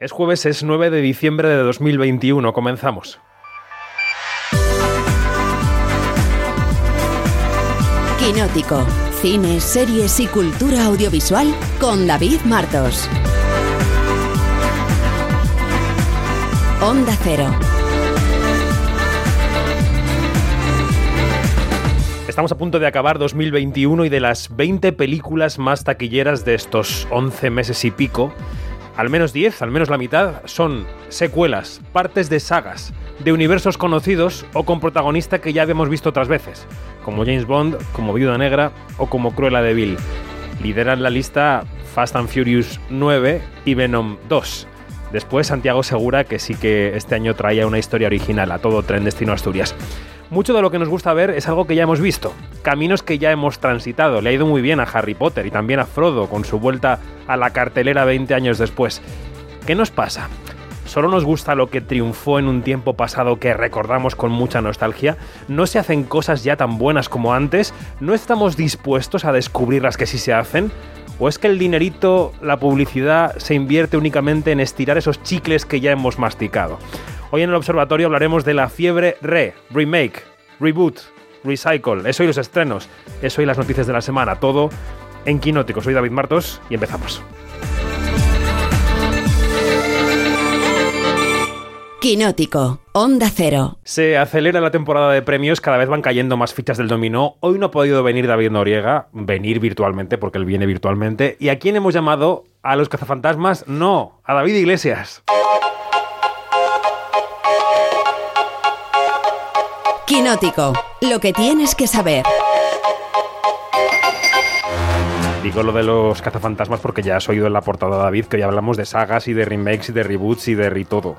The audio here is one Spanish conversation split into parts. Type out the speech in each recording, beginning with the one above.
Es jueves, es 9 de diciembre de 2021. Comenzamos. Quinótico. Cine, series y cultura audiovisual con David Martos. Onda Cero. Estamos a punto de acabar 2021 y de las 20 películas más taquilleras de estos 11 meses y pico, al menos 10, al menos la mitad, son secuelas, partes de sagas, de universos conocidos o con protagonista que ya habíamos visto otras veces, como James Bond, como Viuda Negra o como Cruella de Vil. Lideran la lista Fast and Furious 9 y Venom 2. Después Santiago Segura que sí que este año traía una historia original a todo tren destino Asturias. Mucho de lo que nos gusta ver es algo que ya hemos visto, caminos que ya hemos transitado. Le ha ido muy bien a Harry Potter y también a Frodo con su vuelta a la cartelera 20 años después. ¿Qué nos pasa? ¿Solo nos gusta lo que triunfó en un tiempo pasado que recordamos con mucha nostalgia? ¿No se hacen cosas ya tan buenas como antes? ¿No estamos dispuestos a descubrir las que sí se hacen? ¿O es que el dinerito, la publicidad, se invierte únicamente en estirar esos chicles que ya hemos masticado? Hoy en el observatorio hablaremos de la fiebre re, remake, reboot, recycle, eso y los estrenos, eso y las noticias de la semana, todo en Quinótico. Soy David Martos y empezamos. Quinótico, Onda Cero. Se acelera la temporada de premios, cada vez van cayendo más fichas del dominó. Hoy no ha podido venir David Noriega, venir virtualmente, porque él viene virtualmente. ¿Y a quién hemos llamado? ¿A los cazafantasmas? No, a David Iglesias. Quinótico, lo que tienes que saber. Digo lo de los cazafantasmas porque ya has oído en la portada David que hoy hablamos de sagas y de remakes y de reboots y de re todo.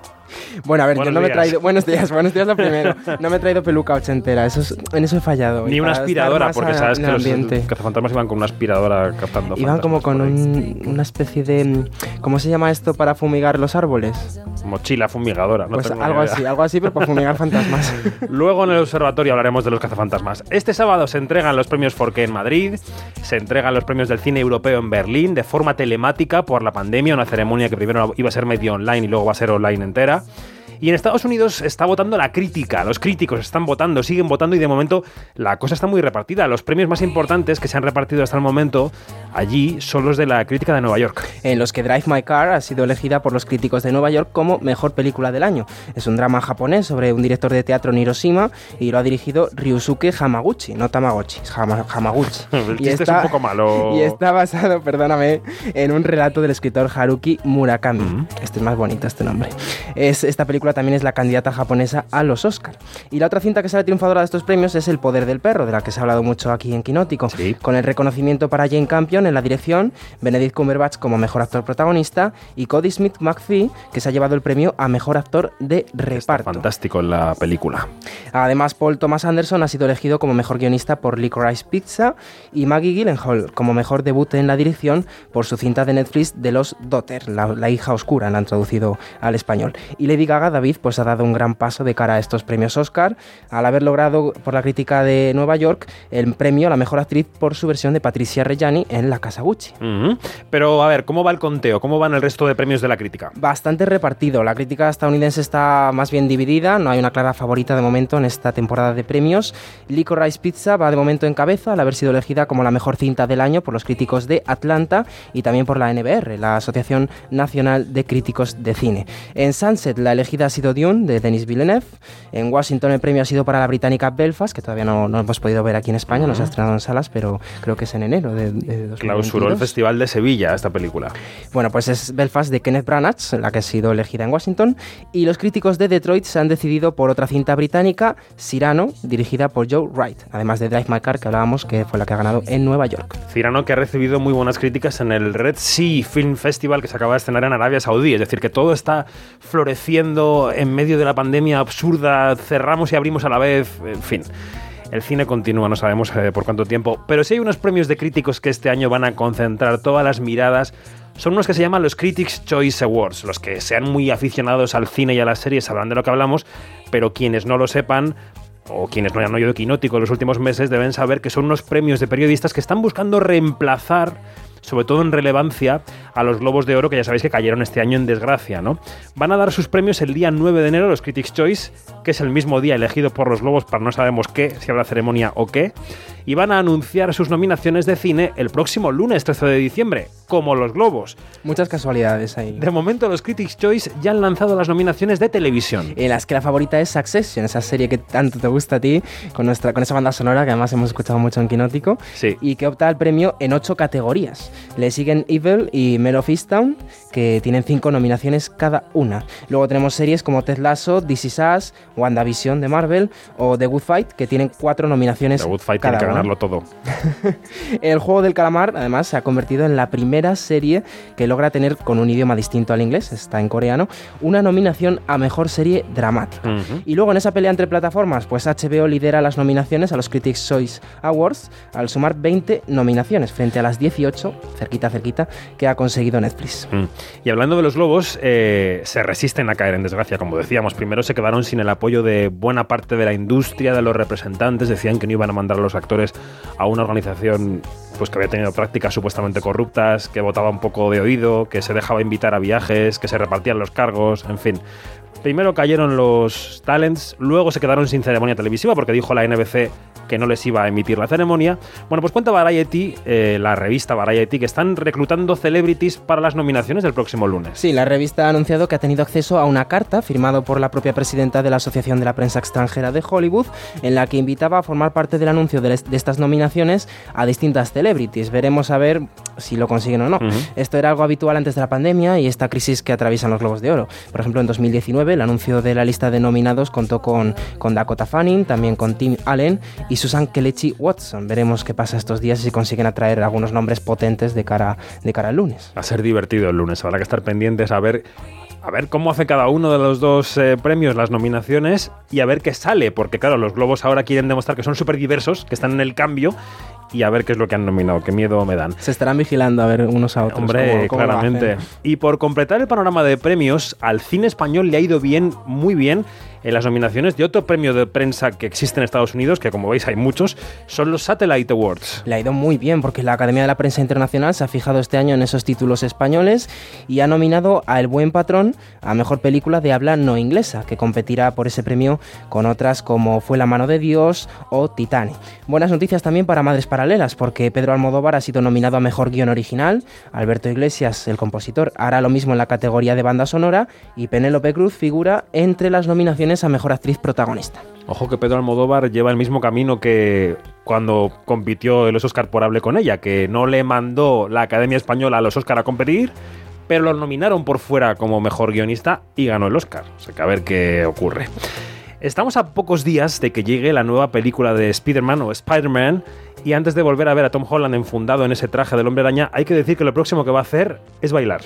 Bueno, a ver, Buenos yo no me he traído. Buenos días, buenos días lo primero. No me he traído peluca ochentera, eso es- en eso he fallado. Ni una aspiradora, porque a- sabes que los ambiente. cazafantasmas iban con una aspiradora captando Iban como con un- una especie de. ¿Cómo se llama esto para fumigar los árboles? Mochila fumigadora. No pues algo así, algo así, pero para fumigar fantasmas. Luego en el observatorio hablaremos de los cazafantasmas. Este sábado se entregan los premios Forqué en Madrid, se entregan los premios del cine europeo en Berlín de forma telemática por la pandemia, una ceremonia que primero iba a ser medio online y luego va a ser online entera. Y en Estados Unidos está votando la crítica, los críticos están votando, siguen votando y de momento la cosa está muy repartida. Los premios más importantes que se han repartido hasta el momento allí son los de la crítica de Nueva York. en los que Drive My Car ha sido elegida por los críticos de Nueva York como mejor película del año. Es un drama japonés sobre un director de teatro en Hiroshima y lo ha dirigido Ryusuke Hamaguchi, no Tamagotchi, Hama- Hamaguchi. El chiste es un poco malo. Y está basado, perdóname, en un relato del escritor Haruki Murakami. Mm. Este es más bonito, este nombre. Es, esta película también es la candidata japonesa a los Oscar. Y la otra cinta que sale triunfadora de estos premios es El poder del perro, de la que se ha hablado mucho aquí en Quinótico. Sí. Con el reconocimiento para Jane Campion en la dirección, Benedict Cumberbatch como mejor actor protagonista y Cody Smith McPhee, que se ha llevado el premio a mejor actor de reparto. Fantástico en la película. Además, Paul Thomas Anderson ha sido elegido como mejor guionista por Licorice Pizza y Maggie Gyllenhaal como mejor debut en la dirección por su cinta de Netflix de los la, la hija oscura, la han traducido al español. Y Lady Gaga, David, pues ha dado un gran paso de cara a estos premios Oscar al haber logrado por la crítica de Nueva York el premio a la mejor actriz por su versión de Patricia Reggiani en La Casa Gucci. Pero a ver, ¿cómo va el conteo? ¿Cómo van el resto de premios de la crítica? Bastante repartido. La crítica estadounidense está más bien dividida. No hay una clara favorita de momento en esta temporada de premios. Licorice Pizza va de momento en cabeza al haber sido elegida como la mejor cinta del año por los críticos de Atlanta y también por la NBR, la Asociación Nacional de Críticos de Cine. En Sunset la elegida ha sido Dune de Denis Villeneuve. En Washington el premio ha sido para la británica Belfast, que todavía no, no hemos podido ver aquí en España, no se ha estrenado en salas, pero creo que es en enero de, de 2022. Clausuró el Festival de Sevilla esta película. Bueno, pues es Belfast de Kenneth Branagh, la que ha sido elegida en Washington, y los críticos de Detroit se han decidido por otra cinta británica, Cyrano, dirigida por Joe Wright, además de Drive My Car, que hablábamos, que fue la que ha ganado en Nueva York. Cirano que ha recibido muy buenas críticas en el Red Sea Film Festival que se acaba de estrenar en Arabia Saudí. Es decir, que todo está floreciendo en medio de la pandemia absurda, cerramos y abrimos a la vez, en fin. El cine continúa, no sabemos eh, por cuánto tiempo, pero sí hay unos premios de críticos que este año van a concentrar todas las miradas. Son unos que se llaman los Critics Choice Awards. Los que sean muy aficionados al cine y a las series sabrán de lo que hablamos, pero quienes no lo sepan, o quienes no hayan oído Quinótico en los últimos meses, deben saber que son unos premios de periodistas que están buscando reemplazar sobre todo en relevancia a los Globos de Oro que ya sabéis que cayeron este año en desgracia, ¿no? Van a dar sus premios el día 9 de enero, los Critics' Choice, que es el mismo día elegido por los Globos para no sabemos qué, si habrá ceremonia o qué, y van a anunciar sus nominaciones de cine el próximo lunes 13 de diciembre, como los Globos. Muchas casualidades ahí. De momento los Critics' Choice ya han lanzado las nominaciones de televisión. En las que la favorita es Succession, esa serie que tanto te gusta a ti, con, nuestra, con esa banda sonora que además hemos escuchado mucho en Quinótico, Sí. y que opta al premio en ocho categorías. Le siguen Evil y Mare of Easttown, que tienen cinco nominaciones cada una. Luego tenemos series como Ted Lasso, This Is Us, WandaVision de Marvel o The Good Fight, que tienen cuatro nominaciones The Good Fight cada tiene que ganarlo todo. El juego del calamar, además, se ha convertido en la primera serie que logra tener con un idioma distinto al inglés, está en coreano, una nominación a mejor serie dramática. Y luego en esa pelea entre plataformas, pues HBO lidera las nominaciones a los Critics' Choice Awards al sumar 20 nominaciones frente a las 18, cerquita, cerquita, que ha conseguido Netflix. Mm. Y hablando de los globos, eh, se resisten a caer en desgracia, como decíamos. Primero se quedaron sin el apoyo de buena parte de la industria, de los representantes. Decían que no iban a mandar a los actores a una organización pues, que había tenido prácticas supuestamente corruptas, que votaba un poco de oído, que se dejaba invitar a viajes, que se repartían los cargos, en fin. Primero cayeron los talents, luego se quedaron sin ceremonia televisiva porque dijo la NBC que no les iba a emitir la ceremonia. Bueno, pues cuenta Variety, eh, la revista Variety, que están reclutando celebrities para las nominaciones del próximo lunes. Sí, la revista ha anunciado que ha tenido acceso a una carta firmada por la propia presidenta de la Asociación de la Prensa Extranjera de Hollywood, en la que invitaba a formar parte del anuncio de, estas nominaciones a distintas celebrities. Veremos a ver si lo consiguen o no. Esto era algo habitual antes de la pandemia y esta crisis que atraviesan los Globos de Oro. Por ejemplo, en 2019 el anuncio de la lista de nominados contó con, con Dakota Fanning, también con Tim Allen y Susan Kelechi Watson. Veremos qué pasa estos días si consiguen atraer algunos nombres potentes de cara, de cara al lunes. Va a ser divertido el lunes, habrá que estar pendientes a ver, a ver cómo hace cada uno de los dos eh, premios las nominaciones y a ver qué sale, porque claro, los globos ahora quieren demostrar que son súper diversos, que están en el cambio y a ver qué es lo que han nominado, qué miedo me dan. Se estarán vigilando a ver unos a otros. Hombre, cómo- cómo lo claramente. Y por completar el panorama de premios, al cine español le ha ido bien, muy bien, en las nominaciones de otro premio de prensa que existe en Estados Unidos, que como veis hay muchos, son los Satellite Awards. Le ha ido muy bien porque la Academia de la Prensa Internacional se ha fijado este año en esos títulos españoles y ha nominado a El Buen Patrón a Mejor Película de Habla No Inglesa, que competirá por ese premio con otras como Fue la Mano de Dios o Titanic. Buenas noticias también para Madres Paralelas porque Pedro Almodóvar ha sido nominado a Mejor Guión Original, Alberto Iglesias, el compositor, hará lo mismo en la categoría de banda sonora y Penélope Cruz figura entre las nominaciones a Mejor Actriz Protagonista. Ojo que Pedro Almodóvar lleva el mismo camino que cuando compitió los Oscar por Hable con ella, que no le mandó la Academia Española a los Oscar a competir, pero lo nominaron por fuera como mejor guionista y ganó el Oscar. O sea que a ver qué ocurre. Estamos a pocos días de que llegue la nueva película de Spider-Man o Spider-Man y antes de volver a ver a Tom Holland enfundado en ese traje del hombre araña, hay que decir que lo próximo que va a hacer es bailar.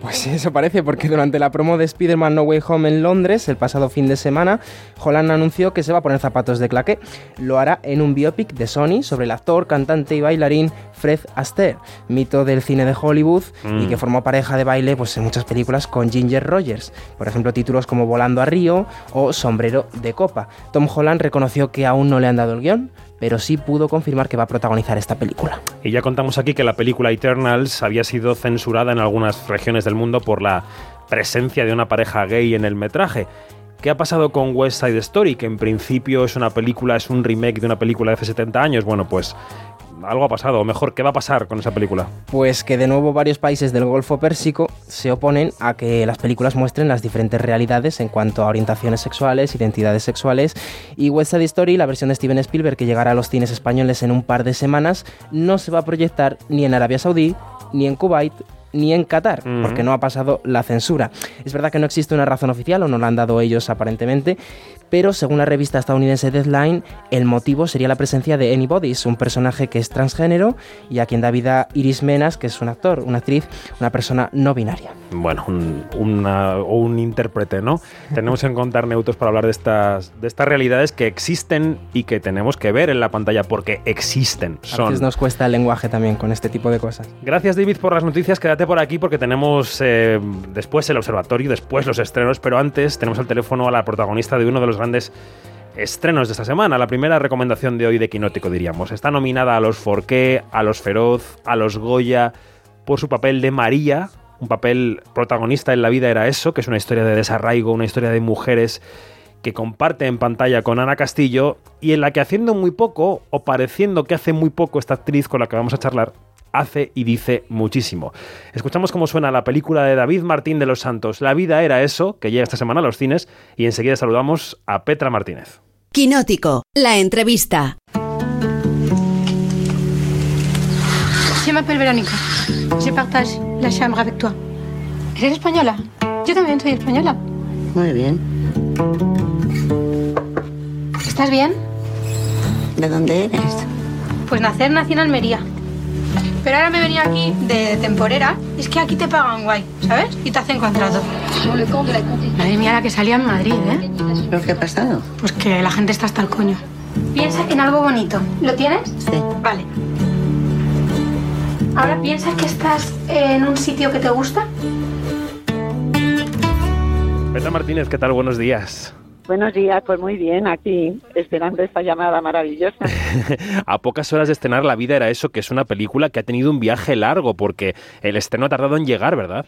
Pues eso parece, porque durante la promo de Spider-Man No Way Home en Londres, el pasado fin de semana, Holland anunció que se va a poner zapatos de claqué. Lo hará en un biopic de Sony sobre el actor, cantante y bailarín Fred Astaire, mito del cine de Hollywood y Mm. que formó pareja de baile pues, en muchas películas con Ginger Rogers. Por ejemplo, títulos como Volando a Río o Sombrero de Copa. Tom Holland reconoció que aún no le han dado el guion, pero sí pudo confirmar que va a protagonizar esta película. Y ya contamos aquí que la película Eternals había sido censurada en algunas regiones del mundo por la presencia de una pareja gay en el metraje. ¿Qué ha pasado con West Side Story? Que en principio es una película, es un remake de una película de hace 70 años. Bueno, pues algo ha pasado. O mejor, ¿qué va a pasar con esa película? Pues que de nuevo varios países del Golfo Pérsico se oponen a que las películas muestren las diferentes realidades en cuanto a orientaciones sexuales, identidades sexuales y West Side Story, la versión de Steven Spielberg que llegará a los cines españoles en un par de semanas, no se va a proyectar ni en Arabia Saudí, ni en Kuwait, ni en Qatar, porque no ha pasado la censura. Es verdad que no existe una razón oficial, o no la han dado ellos aparentemente, pero según la revista estadounidense Deadline, el motivo sería la presencia de Anybody's, un personaje que es transgénero y a quien da vida Iris Menas, que es un actor, una actriz, una persona no binaria. Bueno, un, una- o un intérprete, ¿no? tenemos que encontrar neutros para hablar de estas, de estas realidades que existen y que tenemos que ver en la pantalla porque existen. A Son veces nos cuesta el lenguaje también con este tipo de cosas. Gracias David por las noticias, quédate por aquí porque tenemos eh, después el observatorio, después los estrenos, pero antes tenemos al teléfono a la protagonista de uno de los grandes estrenos de esta semana, la primera recomendación de hoy de Quinótico diríamos. Está nominada a los Forqué, a los Feroz, a los Goya, por su papel de María, un papel protagonista en la vida era eso, que es una historia de desarraigo, una historia de mujeres que comparte en pantalla con Ana Castillo y en la que haciendo muy poco o pareciendo que hace muy poco esta actriz con la que vamos a charlar, hace y dice muchísimo. Escuchamos cómo suena la película de David Martín de los Santos, La vida era eso, que llega esta semana a los cines y enseguida saludamos a Petra Martínez. Quinótico, la entrevista. Je m'appelle Verónica. Je partage la chambre avec toi. ¿Eres española? Yo también soy española. Muy bien. ¿Estás bien? ¿De dónde eres? Pues nacer nací en Almería. Pero ahora me venía aquí de temporera. Es que aquí te pagan guay, ¿sabes? Y te hacen contrato. Madre mía, la que salía en Madrid, ¿eh? ¿Pero qué ha pasado? Pues que la gente está hasta el coño. Piensa en algo bonito. ¿Lo tienes? Sí. Vale. Ahora piensa que estás en un sitio que te gusta. Petra Martínez, ¿qué tal? Buenos días. Buenos días, pues muy bien, aquí esperando esta llamada maravillosa. a pocas horas de estrenar La vida era eso, que es una película que ha tenido un viaje largo, porque el estreno ha tardado en llegar, ¿verdad?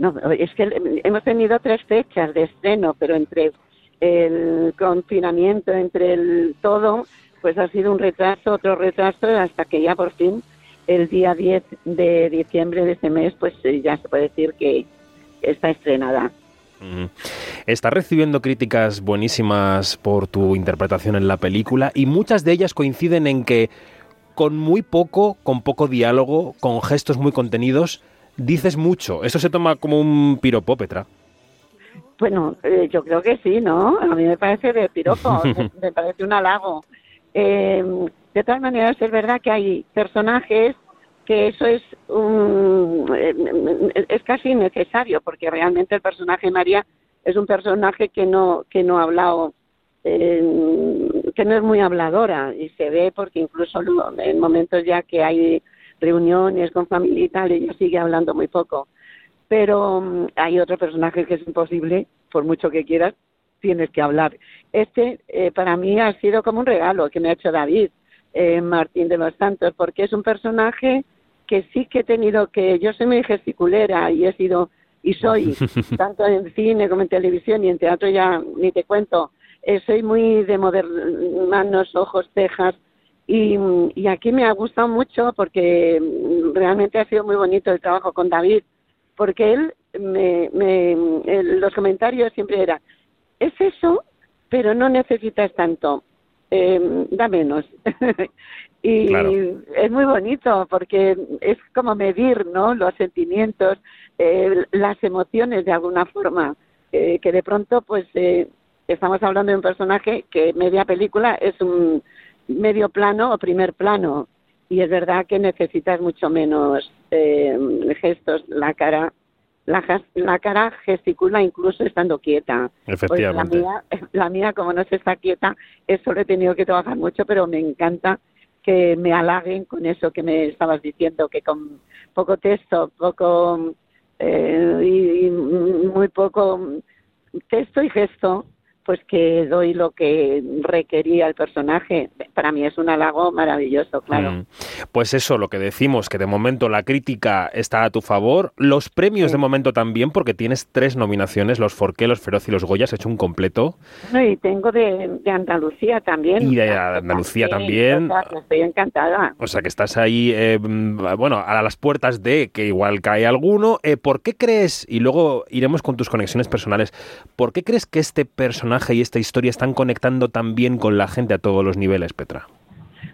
No, es que hemos tenido tres fechas de estreno, pero entre el confinamiento, entre el todo, pues ha sido un retraso, otro retraso, hasta que ya por fin, el día 10 de diciembre de este mes, pues eh, ya se puede decir que está estrenada. Está recibiendo críticas buenísimas por tu interpretación en la película y muchas de ellas coinciden en que con muy poco, con poco diálogo, con gestos muy contenidos, dices mucho. ¿Eso se toma como un piropo, Petra? Bueno, eh, yo creo que sí, ¿no? A mí me parece de piropo, me, parece un halago. Eh, de todas maneras, es verdad que hay personajes que eso es un, eh, es casi necesario porque realmente el personaje María es un personaje que no que no ha hablado eh, que no es muy habladora y se ve porque incluso en momentos ya que hay reuniones con familia y tal ella sigue hablando muy poco. Pero mm, hay otro personaje que es imposible por mucho que quieras tienes que hablar. Este eh, para mí ha sido como un regalo que me ha hecho David Martín de los Santos porque es un personaje que sí que he tenido que, yo soy muy gesticulera y he sido y soy, tanto en cine como en televisión y en teatro ya ni te cuento, eh, soy muy de manos, ojos, cejas y, y aquí me ha gustado mucho porque realmente ha sido muy bonito el trabajo con David, porque él, me, me, los comentarios siempre era, es eso, pero no necesitas tanto, eh, da menos. Y es muy bonito porque es como medir, ¿no? Los sentimientos, eh, las emociones de alguna forma, eh, que de pronto, pues, eh, estamos hablando de un personaje que media película es un medio plano o primer plano. Y es verdad que necesitas mucho menos gestos, la cara. La, la cara gesticula incluso estando quieta. Efectivamente. la, mía, la mía, como no se está quieta, eso lo he tenido que trabajar mucho, pero me encanta que me halaguen con eso que me estabas diciendo, que con poco texto, poco eh, y, muy poco texto y gesto, pues que doy lo que requería el personaje. Para mí es un halago maravilloso, claro. Mm. Pues eso, lo que decimos, que de momento la crítica está a tu favor, los premios de momento también, porque tienes tres nominaciones, los Forqué, los Feroz y los Goya, has hecho un completo. y tengo de, Andalucía también. Y de Andalucía también. estoy encantada. O sea que estás ahí, eh, bueno, a las puertas de que igual cae alguno. Eh, ¿Por qué crees, y luego iremos con tus conexiones personales, ¿por qué crees que este personaje y esta historia están conectando también con la gente a todos los niveles, Petra?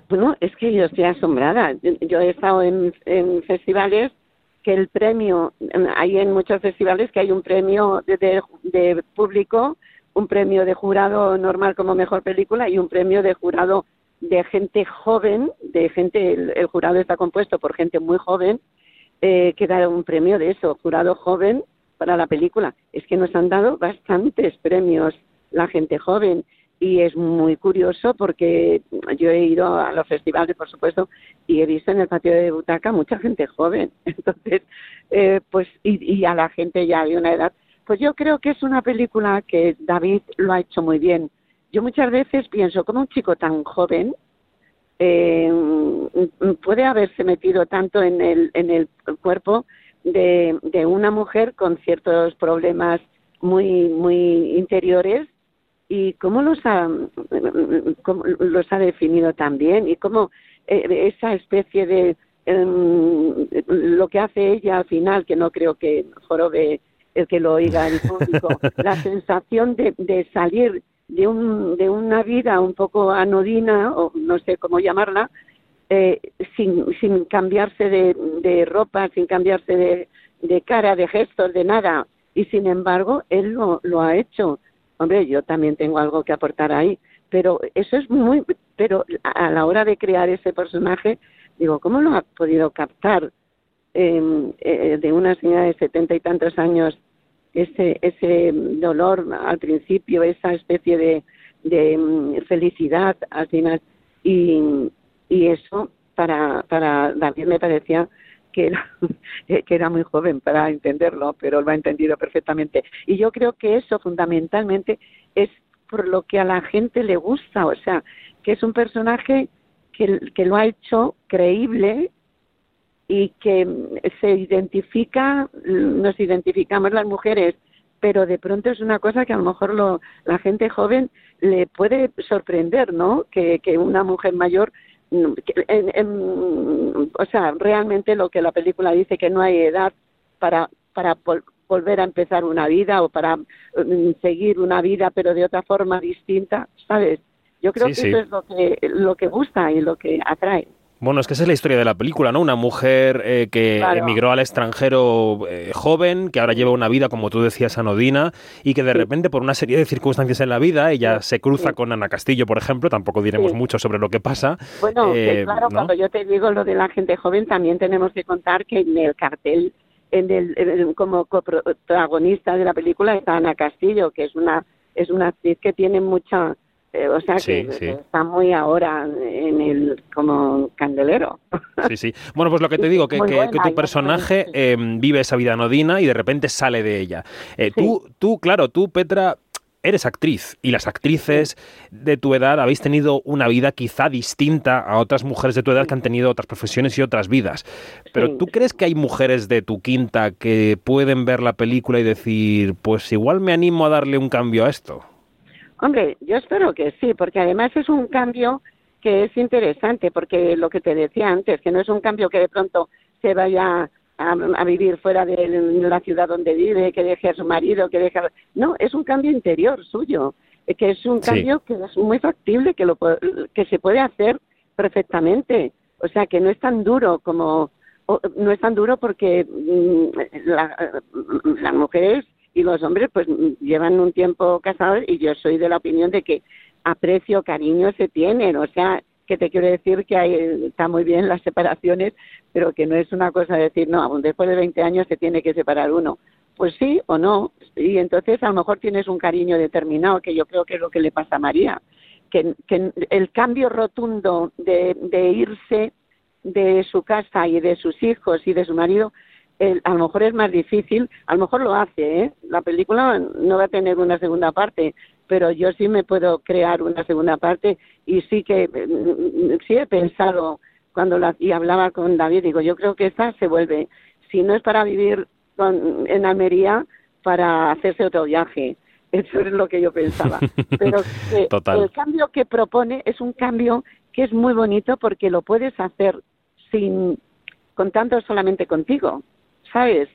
Bueno, es que yo estoy asombrada. Yo he estado en, festivales que el premio, hay en muchos festivales que hay un premio de, público, un premio de jurado normal como mejor película y un premio de jurado de gente joven, de gente, el, jurado está compuesto por gente muy joven, eh, que da un premio de eso, jurado joven para la película. Es que nos han dado bastantes premios la gente joven. Y es muy curioso porque yo he ido a los festivales, por supuesto, y he visto en el patio de butaca mucha gente joven. Entonces, eh, pues, y, a la gente ya de una edad. Pues yo creo que es una película que David lo ha hecho muy bien. Yo muchas veces pienso, como un chico tan joven, eh, puede haberse metido tanto en el, en el cuerpo de, de una mujer con ciertos problemas muy, muy interiores y cómo los ha, los ha definido también y cómo eh, esa especie de em, lo que hace ella al final, que no creo que jorobe el que lo oiga el público, la sensación de, de salir de, un, de una vida un poco anodina, o no sé cómo llamarla, eh, sin, sin cambiarse de, de ropa, sin cambiarse de, de cara, de gestos, de nada. Y sin embargo, él lo, lo ha hecho. Hombre, yo también tengo algo que aportar ahí, pero eso es muy, pero a la hora de crear ese personaje, digo, ¿cómo lo ha podido captar em, eh, de una señora de setenta y tantos años ese, ese dolor al principio, esa especie de, de mm, felicidad al final. Y, y eso para, para David me parecía que era, que era muy joven para entenderlo, pero lo ha entendido perfectamente. Y yo creo que eso fundamentalmente es por lo que a la gente le gusta, o sea, que es un personaje que, lo ha hecho creíble y que se identifica, nos identificamos las mujeres, pero de pronto es una cosa que a lo mejor lo, la gente joven le puede sorprender, ¿no? Que una mujer mayor, en, en, o sea, realmente lo que la película dice que no hay edad para para volver a empezar una vida o para mm, seguir una vida, pero de otra forma distinta, ¿sabes? Yo creo que eso es lo que lo que gusta y lo que atrae. Bueno, es que esa es la historia de la película, ¿no? Una mujer eh, que emigró al extranjero eh, joven, que ahora lleva una vida, como tú decías, anodina, y que de repente, por una serie de circunstancias en la vida, ella se cruza con Ana Castillo, por ejemplo, tampoco diremos mucho sobre lo que pasa. Bueno, eh, claro, cuando yo te digo lo de la gente joven, también tenemos que contar que en el cartel, en el, como coprotagonista de la película está Ana Castillo, que es una, es una actriz que tiene mucha eh, o sea que está muy ahora en el como candelero. Sí, sí. Bueno, pues lo que te digo, que, que, tu personaje em, vive esa vida anodina y de repente sale de ella. Eh, tú, tú, claro, tú, Petra, eres actriz y las actrices de tu edad habéis tenido una vida quizá distinta a otras mujeres de tu edad que han tenido otras profesiones y otras vidas. Pero ¿tú crees que hay mujeres de tu quinta que pueden ver la película y decir, pues igual me animo a darle un cambio a esto? Hombre, yo espero que sí, porque además es un cambio que es interesante, porque lo que te decía antes, que no es un cambio que de pronto se vaya a, vivir fuera de la ciudad donde vive, que deje a su marido, que deje... No, es un cambio interior suyo, que es un cambio que es muy factible, que, lo, que se puede hacer perfectamente. O sea, que no es tan duro como... No es tan duro porque mm, la, las mujeres y los hombres pues llevan un tiempo casados y yo soy de la opinión de que aprecio, cariño se tienen, o sea, que te quiero decir que hay, está muy bien las separaciones, pero que no es una cosa de decir, no, después de 20 años se tiene que separar uno. Pues sí o no, y entonces a lo mejor tienes un cariño determinado, que yo creo que es lo que le pasa a María, que, el cambio rotundo de irse de su casa y de sus hijos y de su marido a lo mejor es más difícil, a lo mejor lo hace, ¿eh? La película no va a tener una segunda parte, pero yo sí me puedo crear una segunda parte y sí que mm, sí he pensado cuando la, y hablaba con David, digo, yo creo que esta se vuelve, si no es para vivir con, en Almería, para hacerse otro viaje. Eso es lo que yo pensaba. Pero el cambio que propone es un cambio que es muy bonito porque lo puedes hacer sin contando solamente contigo. ¿Sabes?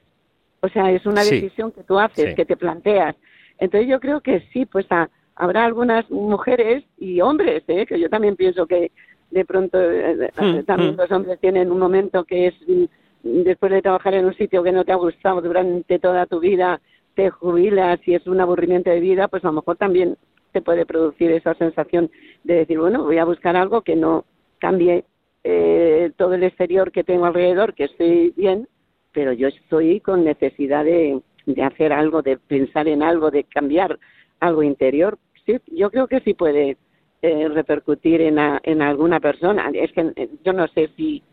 O sea, es una decisión que tú haces, que te planteas. Entonces yo creo que sí, pues habrá algunas mujeres y hombres, ¿eh? que yo también pienso que de pronto eh, eh, hmm, también hmm. los hombres tienen un momento que es mm, después de trabajar en un sitio que no te ha gustado durante toda tu vida, te jubilas y es un aburrimiento de vida, pues a lo mejor también te puede producir esa sensación de decir, bueno, voy a buscar algo que no cambie eh, todo el exterior que tengo alrededor, que estoy bien, pero yo estoy con necesidad de, hacer algo, de pensar en algo, de cambiar algo interior. Sí, yo creo que sí puede eh, repercutir en, alguna persona. Es que eh, yo no sé si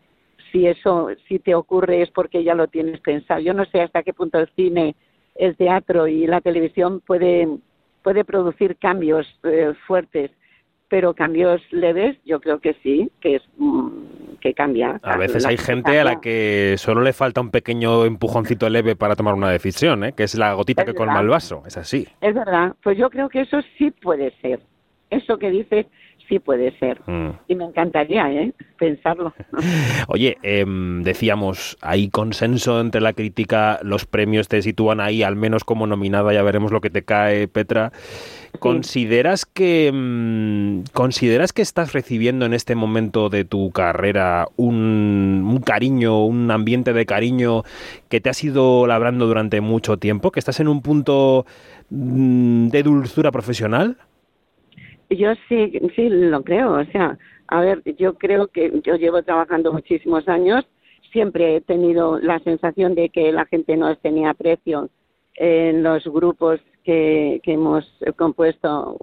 si eso si te ocurre es porque ya lo tienes pensado. Yo no sé hasta qué punto el cine, el teatro y la televisión puede puede producir cambios eh, fuertes pero cambios leves yo creo que sí, que es mm, que cambia. A veces hay gente a la que solo le falta un pequeño empujoncito leve para tomar una decisión, ¿eh? que es la gotita que colma el vaso, es así. Es verdad, pues yo creo que eso sí puede ser. Eso que dices sí puede ser. Mm. Y me encantaría ¿eh? pensarlo. Oye, em, decíamos, hay consenso entre la crítica, los premios te sitúan ahí al menos como nominada, ya veremos lo que te cae, Petra. ¿Consideras que mm, consideras que estás recibiendo en este momento de tu carrera un, un, cariño, un ambiente de cariño que te has ido labrando durante mucho tiempo? ¿Que estás en un punto mm, de dulzura profesional? Yo sí, sí lo creo. O sea, a ver, yo creo que yo llevo trabajando muchísimos años. Siempre he tenido la sensación de que la gente no tenía aprecio en los grupos que, que hemos compuesto.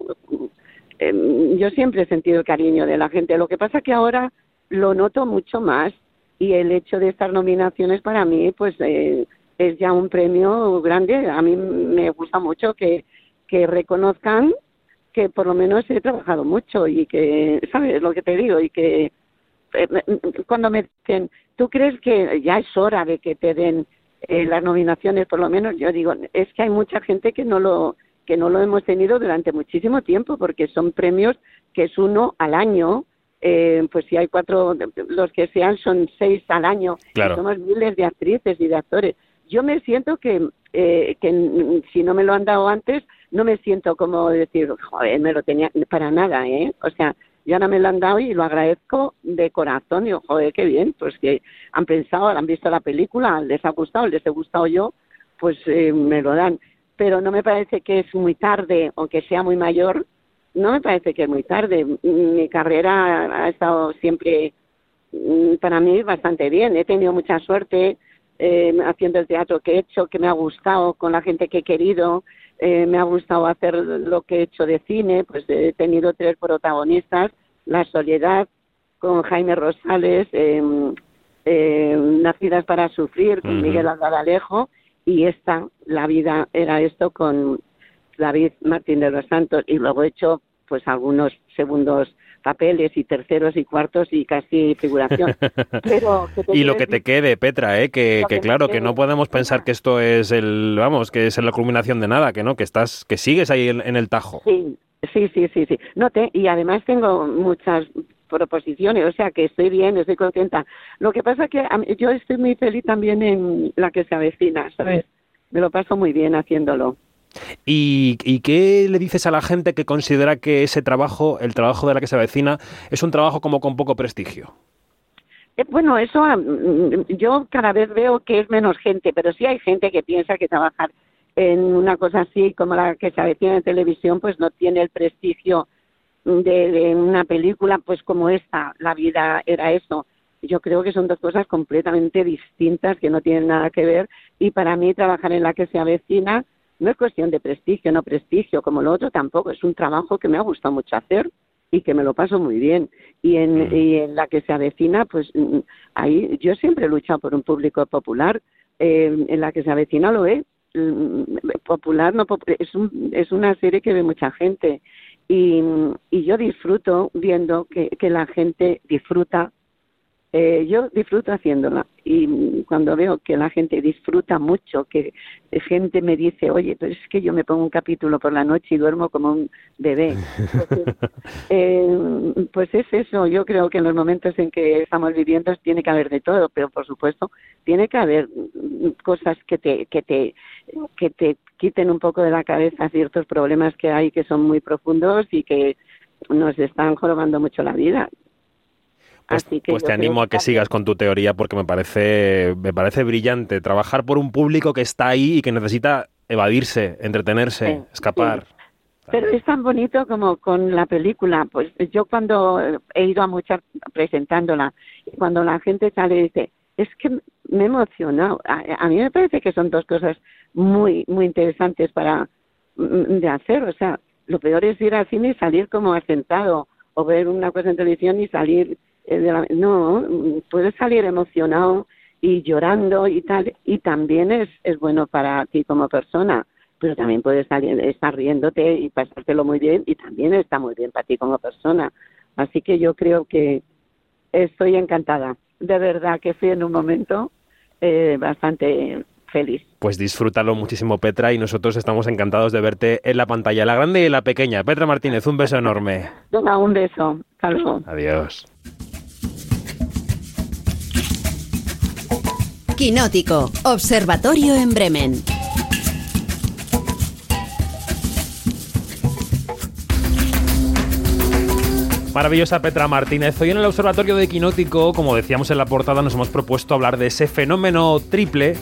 Em, yo siempre he sentido el cariño de la gente. Lo que pasa que ahora lo noto mucho más y el hecho de estas nominaciones para mí, pues eh, es ya un premio grande. A mí me gusta mucho que, que reconozcan que por lo menos he trabajado mucho y que, ¿sabes lo que te digo? Y que eh, cuando me dicen, ¿tú crees que ya es hora de que te den eh, las nominaciones? Por lo menos yo digo, es que hay mucha gente que no lo que no lo hemos tenido durante muchísimo tiempo porque son premios que es uno al año eh, pues si hay cuatro, los que sean son seis al año, claro. somos miles de actrices y de actores. Yo me siento que, eh, que si no me lo han dado antes, no me siento como decir, joder, me lo tenía, para nada, ¿eh? O sea, ya no me lo han dado y lo agradezco de corazón. Digo, joder, qué bien, pues que han pensado, han visto la película, les ha gustado, les he gustado yo, pues eh, me lo dan. Pero no me parece que es muy tarde, aunque sea muy mayor, no me parece que es muy tarde. Mi carrera ha estado siempre, mm, para mí, bastante bien. He tenido mucha suerte eh, haciendo el teatro que he hecho, que me ha gustado, con la gente que he querido eh, me ha gustado hacer lo que he hecho de cine, pues he tenido tres protagonistas, La Soledad con Jaime Rosales, eh, eh, Nacidas para Sufrir con Miguel Alvaralejo y esta, La Vida era esto con David Martín de los Santos. Y luego he hecho pues algunos segundos papeles y terceros y cuartos y casi figuración. Pero, y lo que te quede, Petra, ¿eh? que, que, claro, que no podemos pensar que esto es el, vamos, que es la culminación de nada, que no, que estás, que sigues ahí en, el tajo. Sí, sí, sí, sí, sí. No te, y además tengo muchas proposiciones, o sea que estoy bien, estoy contenta. Lo que pasa que yo estoy muy feliz también en la que se avecina, ¿sabes? Me lo paso muy bien haciéndolo. ¿Y, qué le dices a la gente que considera que ese trabajo, el trabajo de la que se avecina, es un trabajo como con poco prestigio? Eh, bueno, eso mm, yo cada vez veo que es menos gente, pero sí hay gente que piensa que trabajar en una cosa así como la que se avecina en televisión, pues no tiene el prestigio de, de una película, pues como esta, La vida era eso. Yo creo que son dos cosas completamente distintas que no tienen nada que ver y para mí trabajar en la que se avecina no es cuestión de prestigio, no prestigio, como lo otro tampoco, es un trabajo que me ha gustado mucho hacer y que me lo paso muy bien. Y en, y en la que se avecina, pues mm, ahí yo siempre he luchado por un público popular, eh, en la que se avecina lo es, mm, popular, no es, un, es una serie que ve mucha gente y, y yo disfruto viendo que, que la gente disfruta eh, yo disfruto haciéndola y cuando veo que la gente disfruta mucho, que gente me dice, oye, pero es que yo me pongo un capítulo por la noche y duermo como un bebé. eh, pues es eso, yo creo que en los momentos en que estamos viviendo tiene que haber de todo, pero por supuesto tiene que haber cosas que te, que te, que te quiten un poco de la cabeza ciertos problemas que hay que son muy profundos y que nos están jorobando mucho la vida. Pues, pues te animo a que sigas con tu teoría porque me parece, me parece brillante. Trabajar por un público que está ahí y que necesita evadirse, entretenerse, escapar. Pero es tan bonito como con la película. Pues yo cuando he ido a muchas presentándola, cuando la gente sale y dice, es que me he emocionado. A, mí me parece que son dos cosas muy, muy interesantes para mm, de hacer. O sea, lo peor es ir al cine y salir como asentado o ver una cosa en televisión y salir eh, no, puedes salir emocionado y llorando y tal, y también es, es bueno para ti como persona. pero también puedes estar riéndote y pasártelo muy bien y también está muy bien para ti como persona. Así que yo creo que estoy encantada. De verdad que fui en un momento eh, bastante feliz. Pues disfrútalo muchísimo, Petra, y nosotros estamos encantados de verte en la pantalla, la grande y la pequeña. Petra Martínez, un beso enorme. Venga, un beso. Hasta Adiós. Quinótico, Observatorio en Bremen. Maravillosa Petra Martínez. Hoy en el Observatorio de Quinótico, como decíamos en la portada, nos hemos propuesto hablar de ese fenómeno triple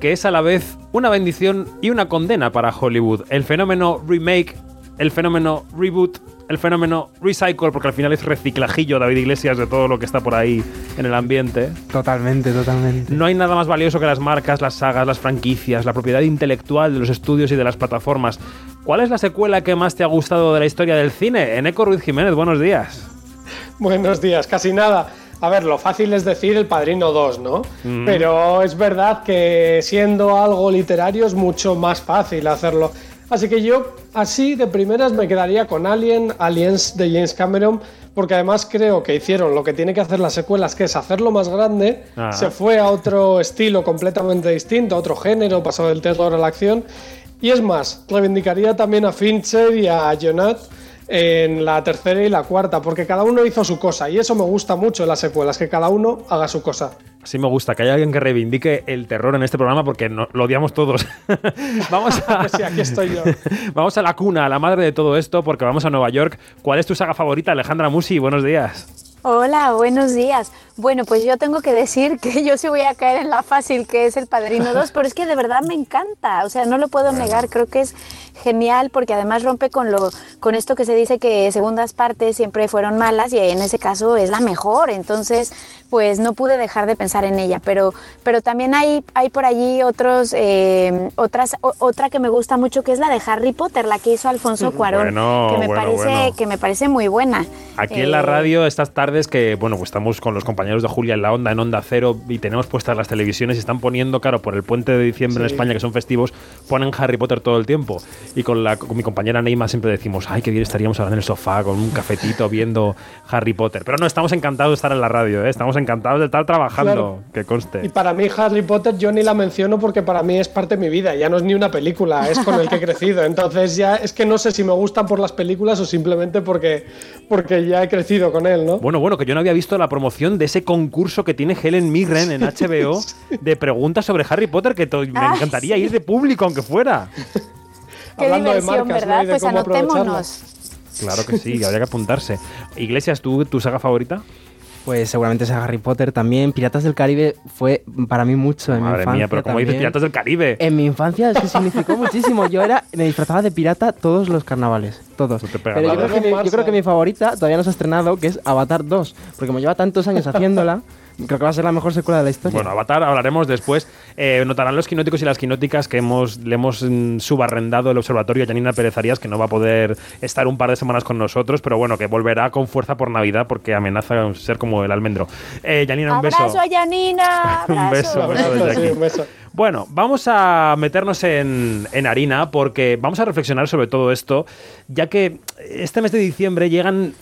que es a la vez una bendición y una condena para Hollywood. El fenómeno remake, el fenómeno reboot, el fenómeno recycle, porque al final es reciclajillo David Iglesias de todo lo que está por ahí en el ambiente. Totalmente, totalmente. No hay nada más valioso que las marcas, las sagas, las franquicias, la propiedad intelectual de los estudios y de las plataformas. ¿Cuál es la secuela que más te ha gustado de la historia del cine? Eneco Ruiz Jiménez, buenos días. Buenos días, casi nada. A ver, lo fácil es decir El Padrino 2, ¿no? Mm. Pero es verdad que siendo algo literario es mucho más fácil hacerlo. Así que yo, así de primeras, me quedaría con Alien, Aliens de James Cameron, porque además creo que hicieron lo que tiene que hacer las secuelas, que es hacerlo más grande. Ah. Se fue a otro estilo completamente distinto, a otro género, pasó del terror a la acción. Y es más, reivindicaría también a Fincher y a Jonat en la tercera y la cuarta, porque cada uno hizo su cosa y eso me gusta mucho en las secuelas, que cada uno haga su cosa. Sí me gusta que haya alguien que reivindique el terror en este programa porque lo odiamos todos. vamos a sí, aquí estoy yo. vamos a la cuna, a la madre de todo esto, porque vamos a Nueva York. ¿Cuál es tu saga favorita, Alejandra Musi? Buenos días. Hola, buenos días. Bueno, pues yo tengo que decir que yo sí voy a caer en la fácil que es El Padrino 2, pero es que de verdad me encanta, o sea, no lo puedo negar, creo que es genial porque además rompe con lo con esto que se dice que segundas partes siempre fueron malas y en ese caso es la mejor, entonces pues no pude dejar de pensar en ella, pero pero también hay hay por allí otros eh, otras otra que me gusta mucho que es la de Harry Potter, la que hizo Alfonso Cuarón, que me parece que me parece muy buena. Aquí en la eh, radio estas tardes que bueno, pues estamos con los compañeros de Julia en la onda en Onda Cero y tenemos puestas las televisiones y están poniendo, claro, por el puente de diciembre en España que son festivos, ponen Harry Potter todo el tiempo y con, la, con mi compañera Neima siempre decimos, ay, qué bien estaríamos ahora en el sofá con un cafetito viendo Harry Potter. Pero no, estamos encantados de estar en la radio, ¿eh? estamos encantados de estar trabajando, que conste. Y para mí Harry Potter yo ni la menciono porque para mí es parte de mi vida, ya no es ni una película, es con el que he crecido. Entonces ya es que no sé si me gustan por las películas o simplemente porque, porque ya he crecido con él, ¿no? Bueno, bueno, que yo no había visto la promoción de ese concurso que tiene Helen Mirren en HBO de preguntas sobre Harry Potter que me ah, encantaría ir de público aunque fuera. Qué diversión, ¿verdad? pues anotémonos. Claro que sí, habría que apuntarse. Iglesias, ¿tú, tu saga favorita? Pues seguramente es Harry Potter también. Piratas del Caribe fue para mí mucho en mi infancia. mía, pero ¿cómo dices Piratas del Caribe? En mi infancia es que significó muchísimo. Yo era, me disfrazaba de pirata todos los carnavales. Todos. Pero yo creo, que mi, yo creo, que mi, favorita todavía no se ha estrenado, que es Avatar 2. Porque como lleva tantos años haciéndola. Creo que va a ser la mejor secuela de la historia. Bueno, Avatar hablaremos después. Eh, notarán los quinóticos y las quinóticas que hemos, le hemos mm, subarrendado el observatorio a Janina Pérez Arias, que no va a poder estar un par de semanas con nosotros, pero bueno, que volverá con fuerza por Navidad porque amenaza ser como el almendro. Eh, Janina, un beso. Abrazo a Janina. un beso, un beso Bueno, vamos a meternos en, en, harina porque vamos a reflexionar sobre todo esto, ya que este mes de diciembre llegan,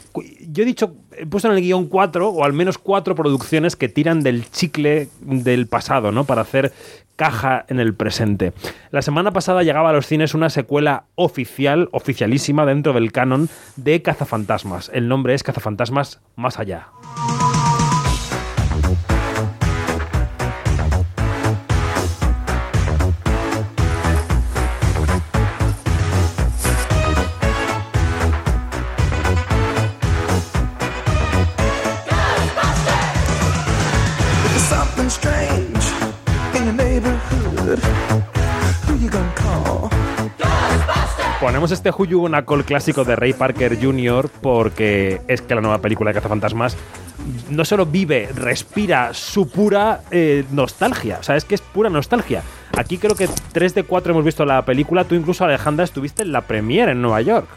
yo he dicho, he puesto en el guion cuatro, o al menos cuatro producciones que tiran del chicle del pasado, ¿no? Para hacer caja en el presente. La semana pasada llegaba a los cines una secuela oficial, oficialísima dentro del canon de Cazafantasmas. El nombre es Cazafantasmas Más Allá. Este Who una call clásico de Ray Parker Jr. porque es que la nueva película de Cazafantasmas no solo vive, respira su pura eh, nostalgia. O sea, es que es pura nostalgia. Aquí creo que 3 de 4 hemos visto la película. Tú incluso, Alejandra, estuviste en la premiere en Nueva York.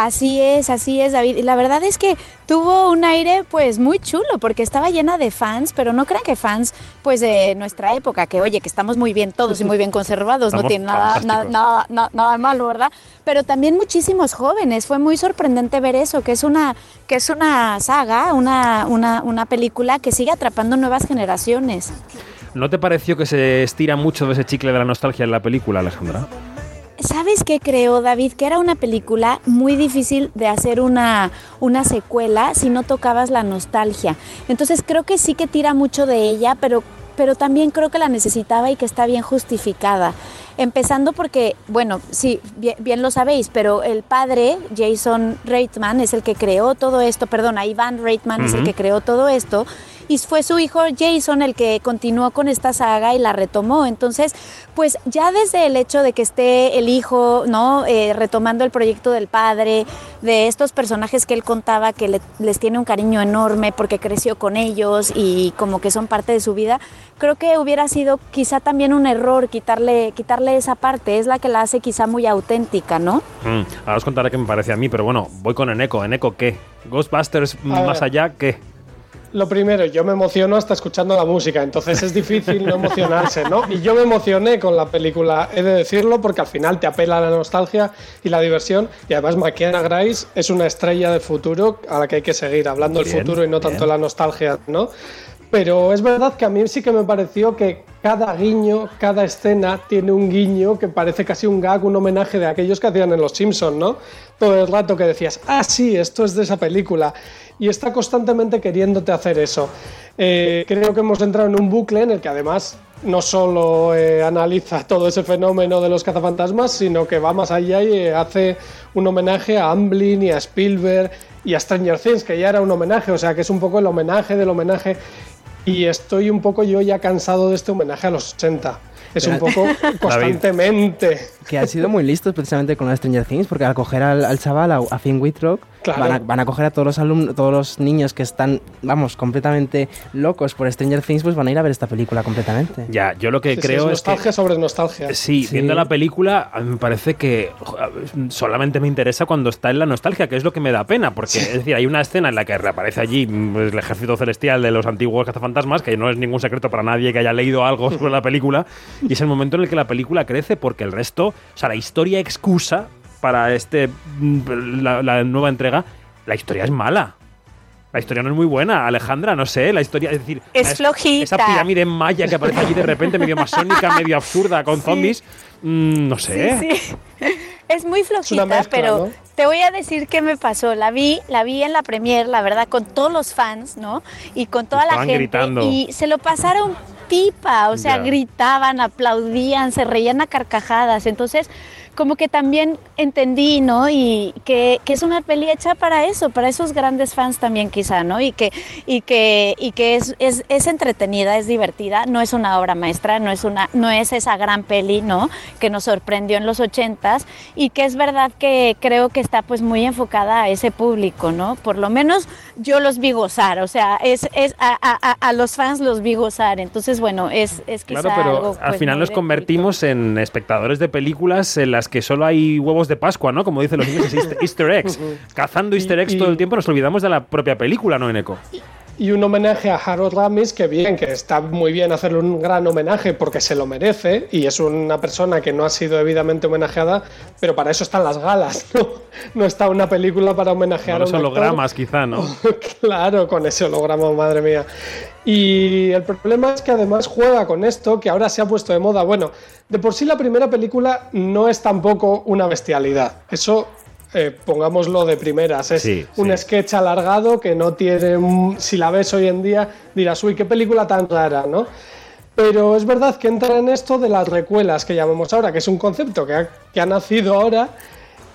Así es, así es, David. Y la verdad es que tuvo un aire pues muy chulo porque estaba llena de fans, pero no crean que fans pues de nuestra época, que oye, que estamos muy bien todos y muy bien conservados, no tiene nada, nada, nada, nada, nada malo, ¿verdad? Pero también muchísimos jóvenes. Fue muy sorprendente ver eso, que es una, que es una saga, una, una, una película que sigue atrapando nuevas generaciones. ¿No te pareció que se estira mucho de ese chicle de la nostalgia en la película, Alejandra? ¿Sabes qué creo, David? Que era una película muy difícil de hacer una, una secuela si no tocabas la nostalgia. Entonces creo que sí que tira mucho de ella, pero, pero también creo que la necesitaba y que está bien justificada. Empezando porque, bueno, sí, bien, bien, lo sabéis, pero el padre, Jason Reitman, es el que creó todo esto, perdona, Ivan Reitman uh -huh. es el que creó todo esto, y fue su hijo Jason el que continuó con esta saga y la retomó. Entonces, pues ya desde el hecho de que esté el hijo, ¿no? Eh, retomando el proyecto del padre, de estos personajes que él contaba que le, les tiene un cariño enorme porque creció con ellos y como que son parte de su vida, creo que hubiera sido quizá también un error quitarle, quitarle esa parte, es la que la hace quizá muy auténtica, ¿no? Mm, ahora os contaré qué me parece a mí, pero bueno, voy con Eneco. ¿Eneco qué? ¿Ghostbusters más allá qué? Lo primero, yo me emociono hasta escuchando la música, entonces es difícil no emocionarse, ¿no? Y yo me emocioné con la película, he de decirlo, porque al final te apela la nostalgia y la diversión. Y además, McKenna Grace es una estrella de futuro a la que hay que seguir, hablando del futuro y no tanto la nostalgia, ¿no? Pero es verdad que a mí sí que me pareció que cada guiño, cada escena tiene un guiño que parece casi un gag, un homenaje de aquellos que hacían en Los Simpsons, ¿no? Todo el rato que decías, ah, sí, esto es de esa película. Y está constantemente queriéndote hacer eso. Eh, creo que hemos entrado en un bucle en el que además no solo eh, analiza todo ese fenómeno de los cazafantasmas, sino que va más allá y hace un homenaje a Amblin y a Spielberg y a Stranger Things, que ya era un homenaje, o sea que es un poco el homenaje del homenaje y estoy un poco yo ya cansado de este homenaje a los 80. Es un poco constantemente. Que han sido muy listos precisamente con la Stranger Things, porque al coger al, al chaval, a, a Finn Wittrock, claro. van, a, van, a, coger a todos los alumnos, todos los niños que están, vamos, completamente locos por Stranger Things, pues van a ir a ver esta película completamente. Ya, yo lo que sí, creo sí, es. nostalgia que, sobre nostalgia. Sí, sí, viendo la película, a mí me parece que solamente me interesa cuando está en la nostalgia, que es lo que me da pena, porque es decir, hay una escena en la que reaparece allí pues, el ejército celestial de los antiguos cazafantasmas, que no es ningún secreto para nadie que haya leído algo sobre la película, y es el momento en el que la película crece porque el resto, o sea, la historia excusa para este la, la nueva entrega, la historia es mala. La historia no es muy buena, Alejandra, no sé, la historia, es decir, es flojita. Esa pirámide maya que aparece allí de repente, medio masónica, medio absurda, con sí. zombies, mmm, no sé. Sí, sí. Es muy flojita, es mezcla, pero ¿no? te voy a decir qué me pasó. La vi, la vi en la premier, la verdad, con todos los fans, ¿no? Y con toda Estaban la gente. Gritando. Y se lo pasaron pipa, o sea, yeah. gritaban, aplaudían, se reían a carcajadas. Entonces, como que también entendí, ¿no? Y que, que, es una peli hecha para eso, para esos grandes fans también quizá, ¿no? Y que, y que, y que es, es, es, entretenida, es divertida, no es una obra maestra, no es, una, no es esa gran peli, ¿no? Que nos sorprendió en los ochentas y que es verdad que creo que está pues muy enfocada a ese público, ¿no? Por lo menos yo los vi gozar, o sea, es, es a, a, a los fans los vi gozar, entonces bueno, es, es quizá Claro, pero algo, al pues, final nos convertimos en espectadores de películas en las que solo hay huevos de Pascua, ¿no? Como dicen los ingleses, easter eggs. Cazando easter eggs y, y, todo el tiempo nos olvidamos de la propia película, ¿no, Eneco? Y un homenaje a Harold Ramis, que bien, que está muy bien hacerle un gran homenaje porque se lo merece y es una persona que no ha sido debidamente homenajeada, pero para eso están las galas, ¿no? No está una película para homenajear no, los a un hologramas, quizá, ¿no? claro, con ese holograma, madre mía. Y el problema es que además juega con esto, que ahora se ha puesto de moda. Bueno, de por sí la primera película no es tampoco una bestialidad. Eso eh, pongámoslo de primeras. Es sí, un sí. sketch alargado que no tiene. Si la ves hoy en día, dirás, uy, qué película tan rara, ¿no? Pero es verdad que entra en esto de las recuelas que llamamos ahora, que es un concepto que ha, que ha nacido ahora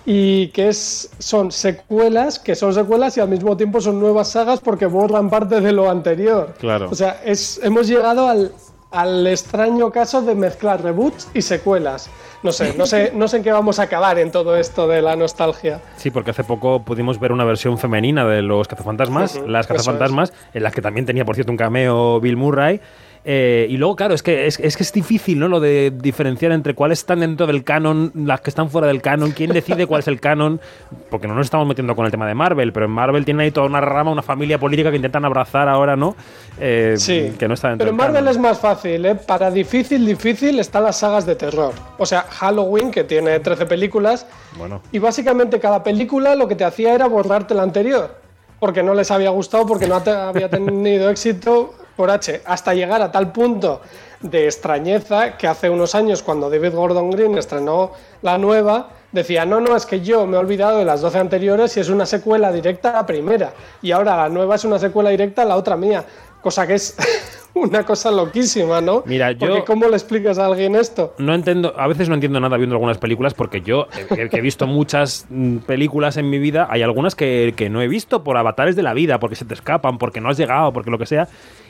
y que es, son secuelas, que son secuelas y al mismo tiempo son nuevas sagas porque borran parte de lo anterior. Claro. O sea, es, hemos llegado al, al extraño caso de mezclar reboots y secuelas. No sé, no sé, no sé en qué vamos a acabar en todo esto de la nostalgia. Sí, porque hace poco pudimos ver una versión femenina de los cazafantasmas, uh -huh, las cazafantasmas, es. en las que también tenía, por cierto, un cameo Bill Murray. Eh, y luego, claro, es que es, es que es difícil, ¿no? Lo de diferenciar entre cuáles están dentro del canon, las que están fuera del canon, quién decide cuál es el canon, porque no nos estamos metiendo con el tema de Marvel, pero en Marvel tiene ahí toda una rama, una familia política que intentan abrazar ahora, ¿no? Eh, Sí, que no está dentro pero en Marvel canon. es más fácil, ¿eh? Para difícil, difícil están las sagas de terror. O sea, Halloween, que tiene 13 películas, Bueno. y básicamente cada película lo que te hacía era borrarte la anterior, porque no les había gustado, porque no había tenido éxito por H, hasta llegar a tal punto de extrañeza que hace unos años cuando David Gordon Green estrenó la nueva, decía, no, no, es que yo me he olvidado de las 12 anteriores y es una secuela directa a la primera, y ahora la nueva es una secuela directa a la otra mía, cosa que es una cosa loquísima, ¿no? Mira, yo- Porque ¿cómo le explicas a alguien esto? No entiendo, a veces no entiendo nada viendo algunas películas porque yo, eh, que he visto muchas mm, películas en mi vida, hay algunas que, que no he visto por avatares de la vida, porque se te escapan, porque no has llegado, porque lo que sea.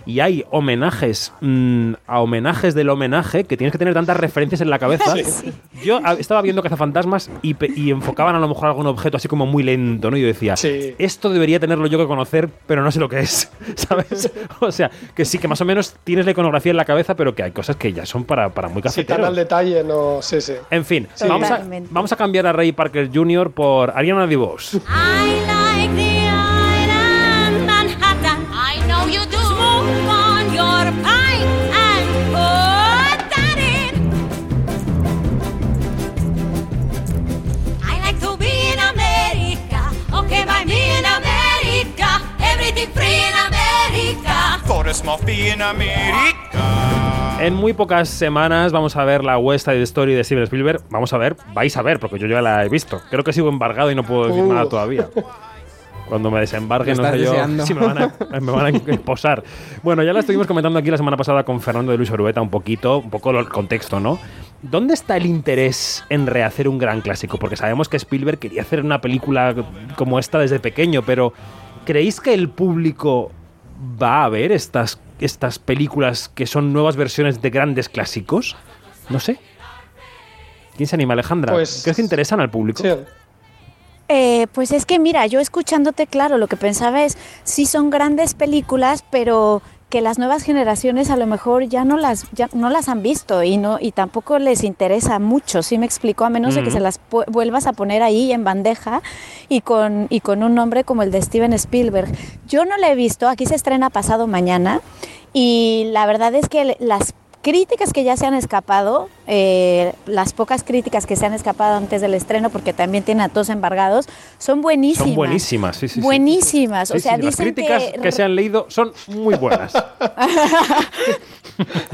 Y hay homenajes mm, a homenajes del homenaje que tienes que tener tantas referencias en la cabeza. Yo estaba viendo Cazafantasmas y, y enfocaban a lo mejor algún objeto así como muy lento, ¿no? Y yo decía, Sí. esto debería tenerlo yo que conocer, pero no sé lo que es, ¿sabes? O sea, que sí, que más o menos tienes la iconografía en la cabeza, pero que hay cosas que ya son para, para muy Si tan cafeteros. al detalle, no, sí, sí. En fin, vamos, a, vamos a cambiar a Ray Parker Jr. por Ariana DeVos. I like En muy pocas semanas vamos a ver la West Side Story de Steven Spielberg. Vamos a ver, vais a ver, porque yo ya la he visto. Creo que sigo embargado y no puedo decir Uh. nada todavía. Cuando me desembargue, Lo no sé yo si me van, a, me van a esposar. Bueno, ya la estuvimos comentando aquí la semana pasada con Fernando de Luis Orueta un poquito, un poco el contexto, ¿no? ¿Dónde está el interés en rehacer un gran clásico? Porque sabemos que Spielberg quería hacer una película como esta desde pequeño, pero ¿creéis que el público va a ver estas, estas películas que son nuevas versiones de grandes clásicos? No sé. ¿Quién se anima, Alejandra? Pues- ¿Crees que interesan al público? Sí. Eh, pues es que mira, yo escuchándote, claro, lo que pensaba es, sí son grandes películas, pero que las nuevas generaciones a lo mejor ya no las ya no las han visto y no y tampoco les interesa mucho, ¿sí me explico? A menos de que se las vuelvas a poner ahí en bandeja y con y con un nombre como el de Steven Spielberg. Yo no la he visto, aquí se estrena pasado mañana y la verdad es que las críticas que ya se han escapado, eh, las pocas críticas que se han escapado antes del estreno, porque también tiene a todos embargados, son buenísimas. Son buenísimas, sí, sí. sí. Buenísimas. Sí, o sea, sí, las dicen críticas que, que... se han leído son muy buenas. o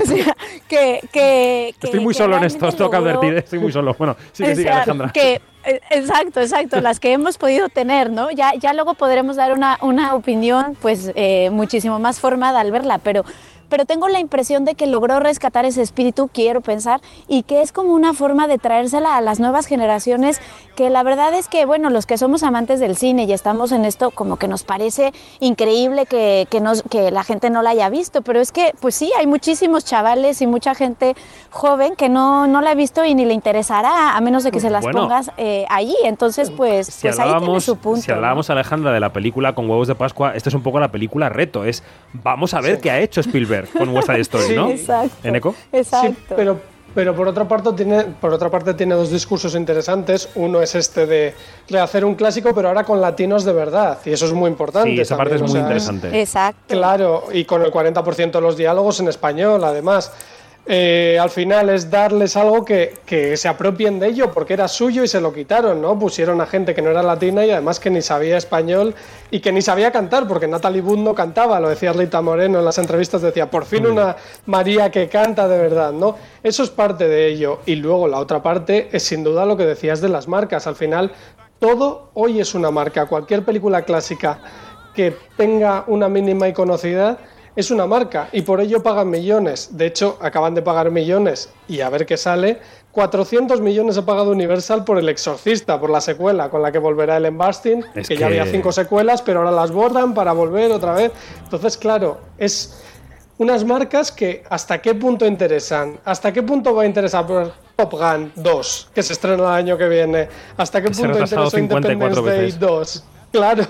sea, que, que- que- Estoy muy que solo en esto, os tengo que advertir, estoy muy solo. Bueno, o sigue, sea, Alejandra. que, eh, exacto, exacto, las que hemos podido tener, ¿no? Ya, ya luego podremos dar una, una opinión pues eh, muchísimo más formada al verla, pero, pero tengo la impresión de que logró rescatar ese espíritu, quiero pensar, y que es como una forma de traérsela a las nuevas generaciones, que la verdad es que, bueno, los que somos amantes del cine y estamos en esto, como que nos parece increíble que, que, nos, que la gente no la haya visto, pero es que, pues sí, hay muchísimos chavales y mucha gente joven que no, no la ha visto y ni le interesará, a menos de que se las Bueno. pongas eh, allí. Entonces, pues, si pues ahí tiene hablábamos, su punto. si hablábamos, Alejandra, de la película con huevos de Pascua, esta es un poco la película reto. Es vamos a ver qué ha hecho Spielberg con West Side Story, Sí. ¿no? Exacto. ¿En eco? Exacto. Sí, pero, pero por otra parte tiene, por otra parte tiene dos discursos interesantes. Uno es este de rehacer un clásico, pero ahora con latinos de verdad. Y eso es muy importante. Sí, esa parte es también, muy sea, interesante. Exacto. Claro, y con el 40% de los diálogos en español, además. Eh, al final es darles algo que, que se apropien de ello, porque era suyo y se lo quitaron, ¿no? Pusieron a gente que no era latina y además que ni sabía español y que ni sabía cantar, porque Natalie Wood no cantaba, lo decía Rita Moreno en las entrevistas, decía, por fin una María que canta de verdad, ¿no? Eso es parte de ello. Y luego la otra parte es sin duda lo que decías de las marcas. Al final, todo hoy es una marca. Cualquier película clásica que tenga una mínima iconocidad es una marca y por ello pagan millones. De hecho, acaban de pagar millones y a ver qué sale. 400 millones ha pagado Universal por El Exorcista, por la secuela con la que volverá el Embasting, Es que, que- ya había cinco secuelas, pero ahora las borran para volver otra vez. Entonces, claro, es unas marcas que hasta qué punto interesan, hasta qué punto va a interesar por Top Gun 2, que se estrena el año que viene, hasta qué punto interesó 54 Independence Day veces. 2. Claro.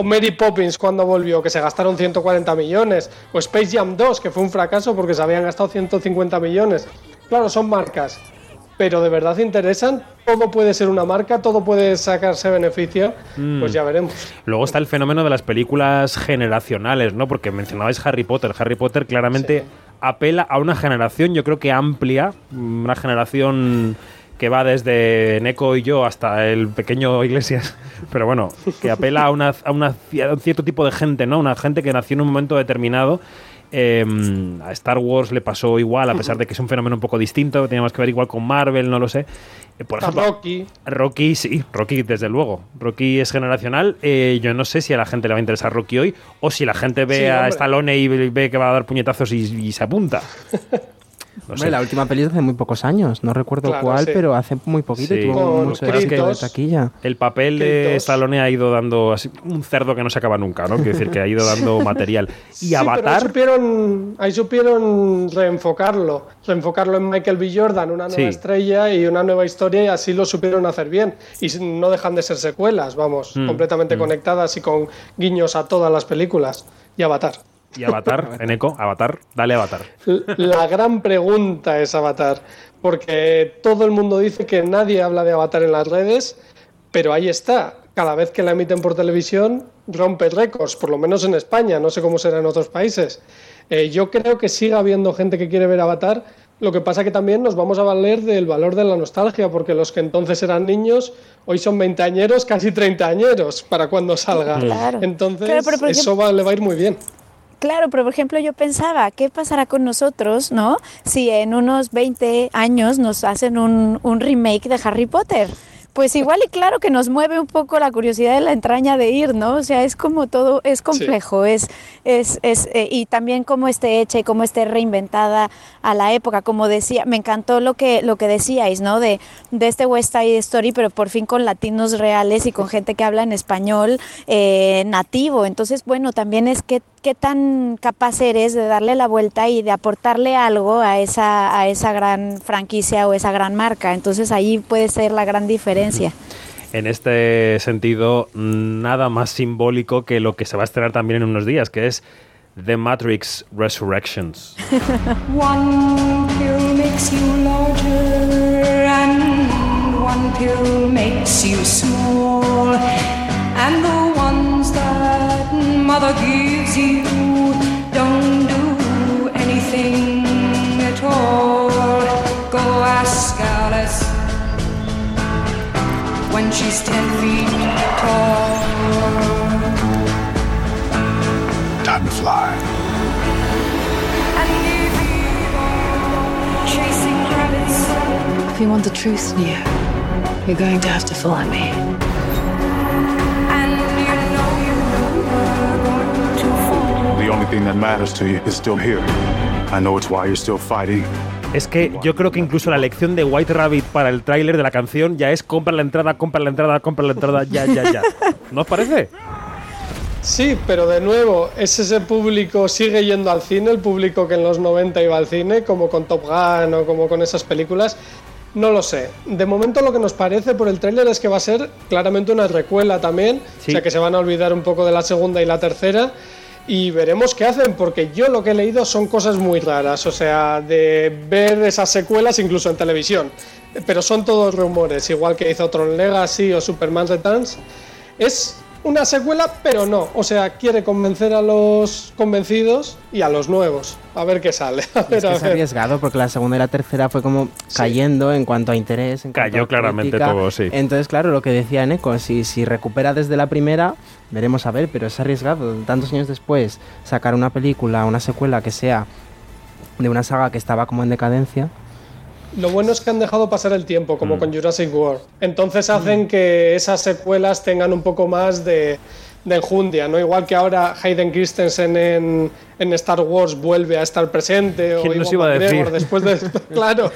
O Mary Poppins cuando volvió, que se gastaron 140 millones. O Space Jam 2, que fue un fracaso porque se habían gastado 150 millones. Claro, son marcas. Pero de verdad interesan, todo puede ser una marca, todo puede sacarse beneficio, Mm. pues ya veremos. Luego está el fenómeno de las películas generacionales, ¿no? Porque mencionabais Harry Potter. Harry Potter claramente apela a una generación, yo creo que amplia, mm, una generación que va desde Neko y yo hasta el pequeño Iglesias, pero bueno, que apela a, una, a, una- a un cierto tipo de gente, ¿no? Una gente que nació en un momento determinado. Eh, a Star Wars le pasó igual, a pesar de que es un fenómeno un poco distinto, tenía más que ver igual con Marvel, no lo sé. Eh, por A ejemplo, Rocky, Rocky, sí, Rocky desde luego. Rocky es generacional. Eh, yo no sé si a la gente le va a interesar Rocky hoy o si la gente ve Sí, a. Stallone y ve que va a dar puñetazos y, y se apunta. No Hombre, sé. la última peli es hace muy pocos años, no recuerdo Claro, cuál, sí. pero hace muy poquito y Sí. tuvo Con mucho éxito de taquilla. El papel de. Stallone ha ido dando así, un cerdo que no se acaba nunca, ¿no? Quiero decir que ha ido dando material. Y Sí, pero ahí Avatar, supieron, ahí supieron reenfocarlo, reenfocarlo en Michael B. Jordan, una nueva Sí. estrella y una nueva historia, y así lo supieron hacer bien. Y no dejan de ser secuelas, vamos, Mm, completamente mm. conectadas y con guiños a todas las películas. Y Avatar. Y Avatar, en eco, Avatar, dale Avatar. La gran pregunta es Avatar, porque todo el mundo dice que nadie habla de Avatar en las redes, pero ahí está. Cada vez que la emiten por televisión rompe récords, por lo menos en España, no sé cómo será en otros países. Eh, yo creo que sigue habiendo gente que quiere ver Avatar, lo que pasa que también nos vamos a valer del valor de la nostalgia, porque los que entonces eran niños, hoy son veinteañeros, casi treintañeros para cuando salga. Claro. Entonces, Claro, pero por eso va- le va a ir muy bien. Claro, pero por ejemplo yo pensaba, ¿qué pasará con nosotros, no? Si en unos 20 años nos hacen un, un remake de Harry Potter. Pues igual y claro que nos mueve un poco la curiosidad de la entraña de ir, ¿no? O sea, es como todo, es complejo, es, es, es eh, y también cómo esté hecha y cómo esté reinventada a la época, como decía, me encantó lo que, lo que decíais, ¿no? De, de este West Side Story, pero por fin con latinos reales y con gente que habla en español eh, nativo. Entonces, bueno, también es que qué tan capaz eres de darle la vuelta y de aportarle algo a esa, a esa gran franquicia o esa gran marca. Entonces ahí puede ser la gran diferencia. En este sentido, nada más simbólico que lo que se va a estrenar también en unos días, que es The Matrix Resurrections. One pill makes you larger, and one pill makes you small. And the ones that mother gives you don't do anything at all. Go ask Alice when she's ten feet tall. Time to fly. And if you chasing rabbits. If you want the truth, Neo, you're going to have to follow me. The only thing that matters to you is still here. I know it's why you're still fighting. Es que yo creo que incluso la elección de White Rabbit para el tráiler de la canción ya es compra la entrada, compra la entrada, compra la entrada, ya, ya, ya. ¿No os parece? Sí, pero de nuevo, es ese público, sigue yendo al cine, el público que en los 90 iba al cine, como con Top Gun o como con esas películas. No lo sé. De momento lo que nos parece por el tráiler es que va a ser claramente una recuela también, Sí. o sea que se van a olvidar un poco de la segunda y la tercera y veremos qué hacen, porque yo lo que he leído son cosas muy raras, o sea, de ver esas secuelas incluso en televisión, pero son todos rumores, igual que hizo Tron Legacy o Superman Returns. Es una secuela, pero no. O sea, quiere convencer a los convencidos y a los nuevos. A ver qué sale. A ver, Es que a es ver. arriesgado porque la segunda y la tercera fue como cayendo en cuanto a interés. en cuanto Cayó a claramente todo, sí. Entonces, claro, lo que decía Neko, si, si recupera desde la primera, veremos a ver, pero es arriesgado. Tantos años después, sacar una película, una secuela que sea de una saga que estaba como en decadencia. Lo bueno es que han dejado pasar el tiempo, como Mm. con Jurassic World. Entonces hacen que esas secuelas tengan un poco más de, de enjundia, ¿no? Igual que ahora Hayden Christensen en, en Star Wars vuelve a estar presente, o ¿Quién nos Ewan iba a decir? McGregor después de... claro.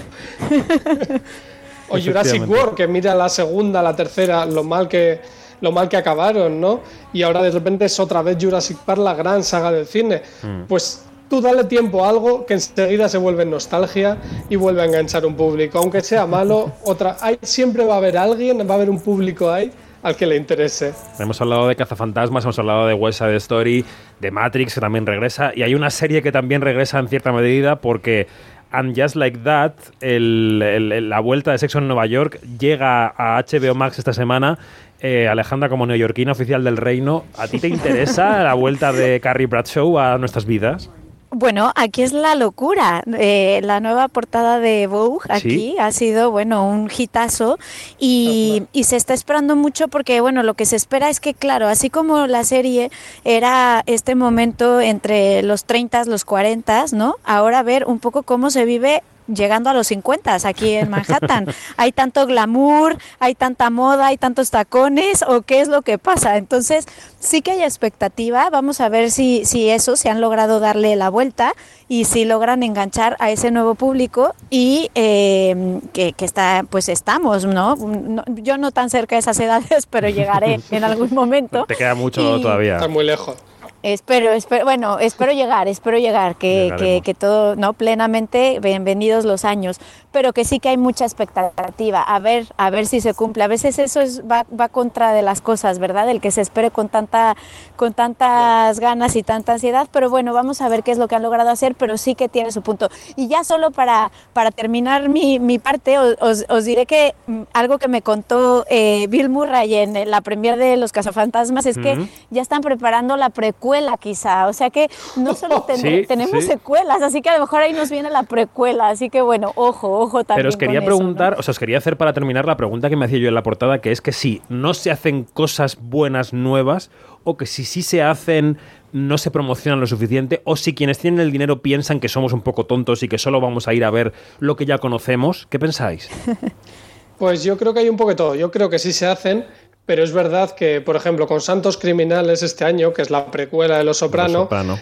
o Jurassic. World, que mira la segunda, la tercera, lo mal que lo mal que acabaron, ¿no? Y ahora de repente es otra vez Jurassic Park la gran saga del cine. Mm. Pues tú dale tiempo a algo que enseguida se vuelve nostalgia y vuelve a enganchar un público. Aunque sea malo, otra. Hay, siempre va a haber alguien, va a haber un público ahí al que le interese. Hemos hablado de Cazafantasmas, hemos hablado de West Side Story, de Matrix, que también regresa, y hay una serie que también regresa en cierta medida porque And Just Like That, el- el- el- la vuelta de Sexo en Nueva York, llega a HBO Max esta semana. Eh, Alejandra, como neoyorquina oficial del reino, ¿a ti te interesa la vuelta de Carrie Bradshaw a nuestras vidas? Bueno, aquí es la locura. Eh, la nueva portada de Vogue aquí Sí. ha sido, bueno, un hitazo y, y se está esperando mucho porque, bueno, lo que se espera es que, claro, así como la serie era este momento entre los 30, los 40, ¿no? Ahora ver un poco cómo se vive llegando a los 50 aquí en Manhattan. hay tanto glamour, hay tanta moda, hay tantos tacones o qué es lo que pasa. Entonces, sí que hay expectativa. Vamos a ver si, si eso, se han logrado darle la vuelta y si logran enganchar a ese nuevo público y eh, que, que está, pues estamos, ¿no? No- Yo no tan cerca de esas edades, pero llegaré en algún momento. Te queda mucho Y- todavía. Está muy lejos. Espero, espero, bueno, espero llegar, espero llegar, que, que, que todo, ¿no? Plenamente, bienvenidos los años, pero que sí que hay mucha expectativa, a ver, a ver si se cumple. A veces eso es, va, va contra de las cosas, ¿verdad? El que se espere con tanta, con tantas ganas y tanta ansiedad, pero bueno, vamos a ver qué es lo que han logrado hacer, pero sí que tiene su punto. Y ya solo para, para terminar mi, mi parte, os, os- diré que mm, algo que me contó eh, Bill Murray en la premier de Los Cazafantasmas es que Ujú. ya están preparando la precuela quizá, o sea que no solo ten- Sí, tenemos sí. secuelas, así que a lo mejor ahí nos viene la precuela, así que bueno, ojo, ojo también Pero os quería con eso, ¿no? preguntar, o sea, os quería hacer para terminar la pregunta que me hacía yo en la portada, que es que si no se hacen cosas buenas nuevas, o que si sí se hacen no se promocionan lo suficiente, o si quienes tienen el dinero piensan que somos un poco tontos y que solo vamos a ir a ver lo que ya conocemos, ¿qué pensáis? Pues yo creo que hay un poco de todo. Yo creo que sí se hacen, pero es verdad que, por ejemplo, con Santos Criminales este año, que es la precuela de Los Soprano, Soprano.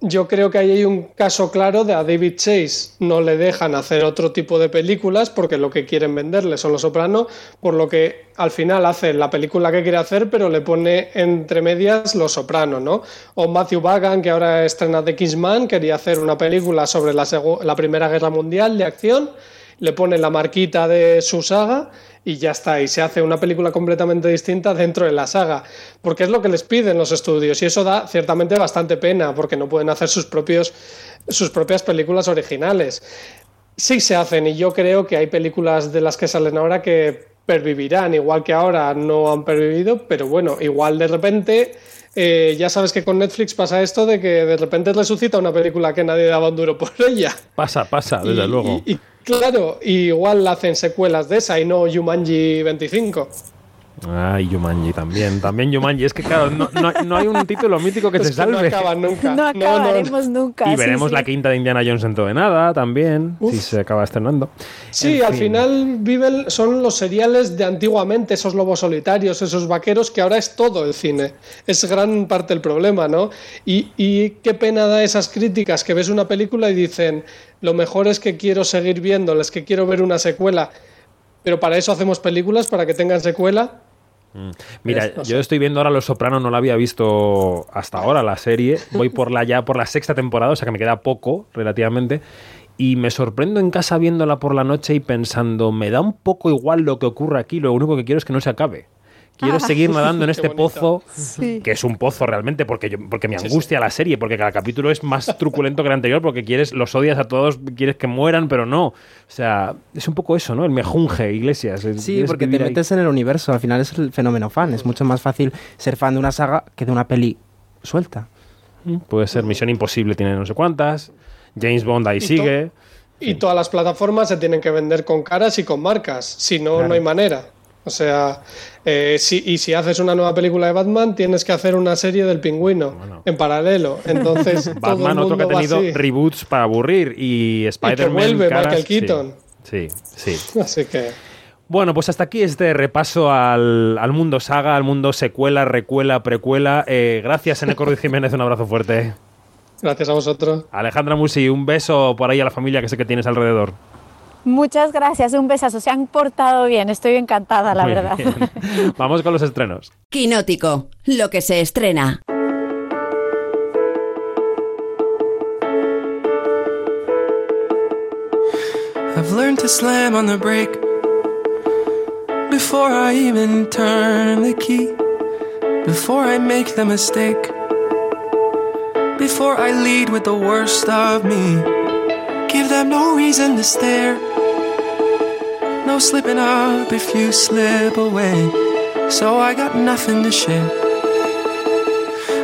yo creo que ahí hay un caso claro de a David Chase no le dejan hacer otro tipo de películas porque lo que quieren venderle son Los Soprano, por lo que al final hace la película que quiere hacer, pero le pone entre medias Los Soprano, ¿no? O Matthew Bagan, que ahora estrena The Kingsman, quería hacer una película sobre la Primera Guerra Mundial de acción, le pone la marquita de su saga y ya está, y se hace una película completamente distinta dentro de la saga, porque es lo que les piden los estudios y eso da ciertamente bastante pena, porque no pueden hacer sus propios sus propias películas originales. Sí se hacen y yo creo que hay películas de las que salen ahora que pervivirán, igual que ahora no han pervivido, pero bueno, igual de repente eh, ya sabes que con Netflix pasa esto de que de repente resucita una película que nadie daba un duro por ella. Pasa, pasa, desde Y- luego. Y, y claro, igual hacen secuelas de esa y no Jumanji 25. Ay, Yumanji también, también Yumanji. Es que claro, no, no- no hay un título mítico que Es se que no salve. acaban nunca. No No, no, no. acabaremos nunca. y sí, veremos sí. la quinta de Indiana Jones en todo de nada también, si se acaba estrenando. Sí, En al fin. final viven, son los seriales de antiguamente, esos lobos solitarios, esos vaqueros, que ahora es todo el cine. Es gran parte el problema, ¿no? Y, y qué pena da esas críticas que ves una película y dicen, lo mejor es que quiero seguir viéndoles, que quiero ver una secuela. Pero para eso hacemos películas, para que tengan secuela. Mira, Es- no yo estoy viendo ahora Los Soprano, no la había visto hasta ahora la serie. Voy por la ya por la sexta temporada, o sea que me queda poco relativamente. Y me sorprendo en casa viéndola por la noche y pensando, me da un poco igual lo que ocurre aquí, lo único que quiero es que no se acabe. Quiero Ah. seguir nadando en este pozo, Sí. que es un pozo realmente, porque, yo, porque me angustia la serie, porque cada capítulo es más truculento que el anterior, porque quieres, los odias a todos, quieres que mueran, pero no. O sea, es un poco eso, ¿no? El mejunje, Iglesias. Sí, porque te ahí. metes en el universo, al final es el fenómeno fan. Es mucho más fácil ser fan de una saga que de una peli suelta. Mm, Puede ser Misión Imposible, tiene no sé cuántas. James Bond ahí sigue. Y todas las plataformas se tienen que vender con caras y con marcas, si no, Claro. no hay manera. O sea, eh, si, y si haces una nueva película de Batman, tienes que hacer una serie del pingüino en paralelo. Entonces, todo el Batman, otro que ha mundo tenido así. reboots para aburrir. Y Spider-Man. vuelve caras, Michael sí. Keaton. Sí, sí. Así que. Bueno, pues hasta aquí este repaso al, al mundo saga, al mundo secuela, recuela, precuela. Eh, gracias, Eneco Ruiz Jiménez, un abrazo fuerte. Gracias a vosotros. Alejandra Musi, un beso por ahí a la familia que sé que tienes alrededor. Muchas gracias, un besazo. Se han portado bien, estoy encantada, la Muy verdad. bien. Vamos con los estrenos. Quinótico, lo que se estrena. I've learned to slam on the brake before I even turn the key, before I make the mistake, before I lead with the worst of me. Give them no reason to stare, no slipping up if you slip away. So I got nothing to share.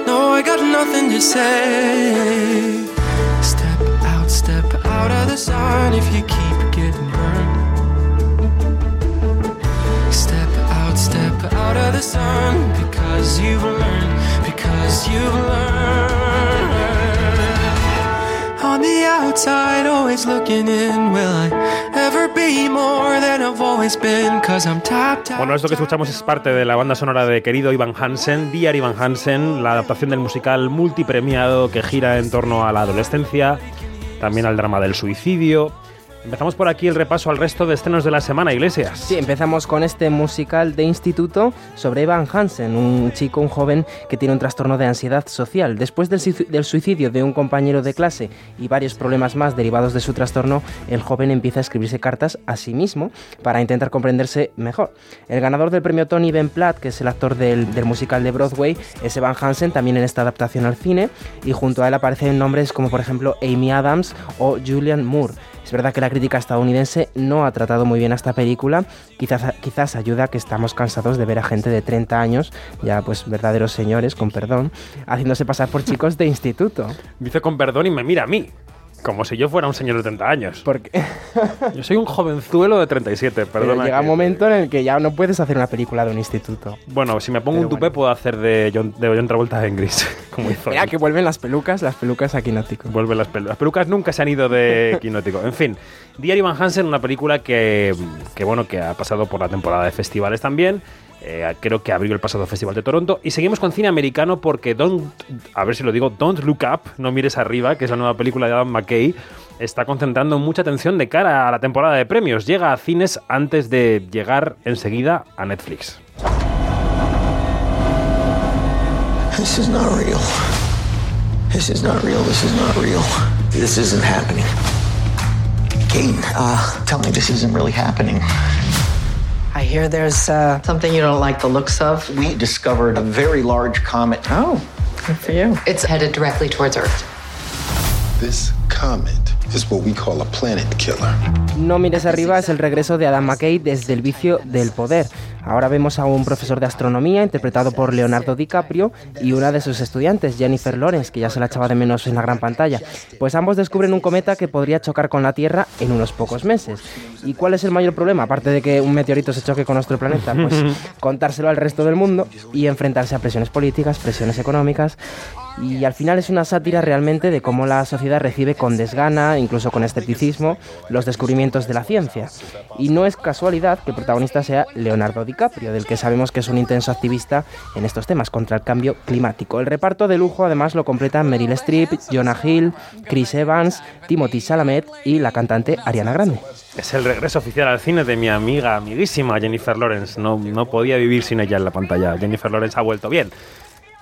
No, I got nothing to say. Step out, step out of the sun if you keep getting burned. Step out, step out of the sun because you've learned, because you've learned. Outside, always looking in, will I ever be more than I've always been? Cause I'm top, top. Bueno, esto que escuchamos es parte de la banda sonora de querido Ivan Hansen, Dear Ivan Hansen, la adaptación del musical multipremiado que gira en torno a la adolescencia, también al drama del suicidio. Empezamos por aquí el repaso al resto de estrenos de la semana, Iglesias. Sí, empezamos con este musical de instituto sobre Evan Hansen, un chico, un joven que tiene un trastorno de ansiedad social. Después del, suici- del suicidio de un compañero de clase y varios problemas más derivados de su trastorno, el joven empieza a escribirse cartas a sí mismo para intentar comprenderse mejor. El ganador del premio Tony Ben Platt, que es el actor del, del musical de Broadway, es Evan Hansen, también en esta adaptación al cine, y junto a él aparecen nombres como por ejemplo Amy Adams o Julian Moore. Es verdad que la crítica estadounidense no ha tratado muy bien a esta película, quizás, quizás ayuda a que estamos cansados de ver a gente de 30 años, ya pues verdaderos señores, con perdón, haciéndose pasar por chicos de instituto. Dice con perdón y me mira a mí, como si yo fuera un señor de 30 años. Porque Yo soy un jovenzuelo de 37, pero perdona. llega un que- momento en el que ya no puedes hacer una película de un instituto. Bueno, si me pongo Pero un tupé puedo hacer de John, de John Travolta en gris, como hizo Mira él. que vuelven las pelucas, las pelucas a Quinótico. Vuelven las, pelu- las pelucas nunca se han ido de Quinótico. En fin, Diario Van Hansen, una película que, que, bueno, que ha pasado por la temporada de festivales también. Eh, creo que abrió el pasado Festival de Toronto. Y seguimos con cine americano porque Don't, a ver si lo digo, Don't Look Up, no mires arriba, que es la nueva película de Adam McKay, está concentrando mucha atención de cara a la temporada de premios. Llega a cines antes de llegar enseguida a Netflix. This is not real. This is not real. This is not real. This isn't happening. Kate, uh, tell me this isn't really happening. I hear there's uh, something you don't like the looks of. We discovered a very large comet. Oh, good for you. It's headed directly towards Earth. This comet is what we call a planet killer. No mires arriba es el regreso de Adam McKay desde el vicio del poder. Ahora vemos a un profesor de astronomía interpretado por Leonardo DiCaprio y una de sus estudiantes, Jennifer Lawrence, que ya se la echaba de menos en la gran pantalla. Pues ambos descubren un cometa que podría chocar con la Tierra en unos pocos meses. ¿Y cuál es el mayor problema? Aparte de que un meteorito se choque con nuestro planeta, pues contárselo al resto del mundo y enfrentarse a presiones políticas, presiones económicas. Y al final es una sátira realmente de cómo la sociedad recibe con desgana, incluso con escepticismo, los descubrimientos de la ciencia. Y no es casualidad que el protagonista sea Leonardo DiCaprio, del que sabemos que es un intenso activista en estos temas contra el cambio climático. El reparto de lujo además lo completan Meryl Streep, Jonah Hill, Chris Evans, Timothy Chalamet y la cantante Ariana Grande. Es el regreso oficial al cine de mi amiga, amiguísima Jennifer Lawrence. No, no podía vivir sin ella en la pantalla. Jennifer Lawrence ha vuelto bien.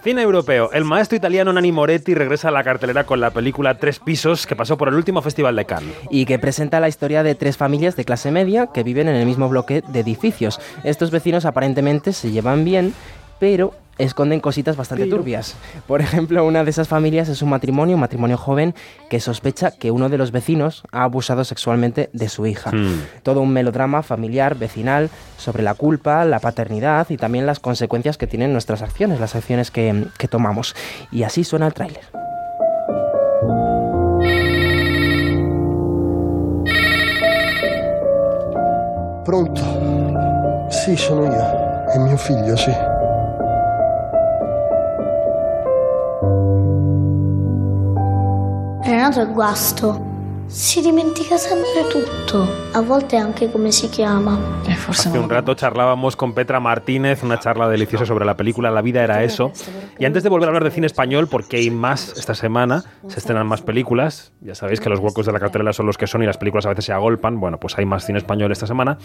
Cine europeo. El maestro italiano Nanni Moretti regresa a la cartelera con la película Tres Pisos que pasó por el último festival de Cannes. y que presenta la historia de tres familias de clase media que viven en el mismo bloque de edificios. Estos vecinos aparentemente se llevan bien, pero esconden cositas bastante turbias. Por ejemplo, una de esas familias es un matrimonio, un matrimonio joven, que sospecha que uno de los vecinos ha abusado sexualmente de su hija. Hmm. Todo un melodrama familiar, vecinal, sobre la culpa, la paternidad y también las consecuencias que tienen nuestras acciones, las acciones que, que tomamos. Y así suena el tráiler. Pronto? Sì, sono io. È mio figlio, È un altro guasto. Si dimentica sempre tutto, a volte anche come si chiama. Hace un rato charlábamos con Petra Martínez, una charla deliciosa sobre la película La vida era eso. Y antes de volver a hablar de cine español, porque hay más esta semana, se estrenan más películas. Ya sabéis que los huecos de la cartelera son los que son y las películas a veces se agolpan. Bueno, pues hay más cine español esta semana.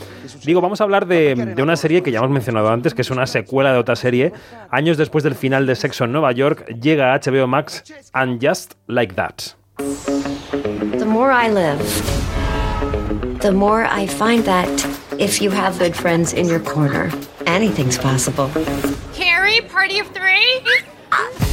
Digo, vamos a hablar de, de una serie que ya hemos mencionado antes, que es una secuela de otra serie. Años después del final de Sexo en Nueva York, llega a HBO Max And Just Like That. The more I live, the more I find that If you have good friends in your corner, anything's possible. Carrie, party of three? Ah.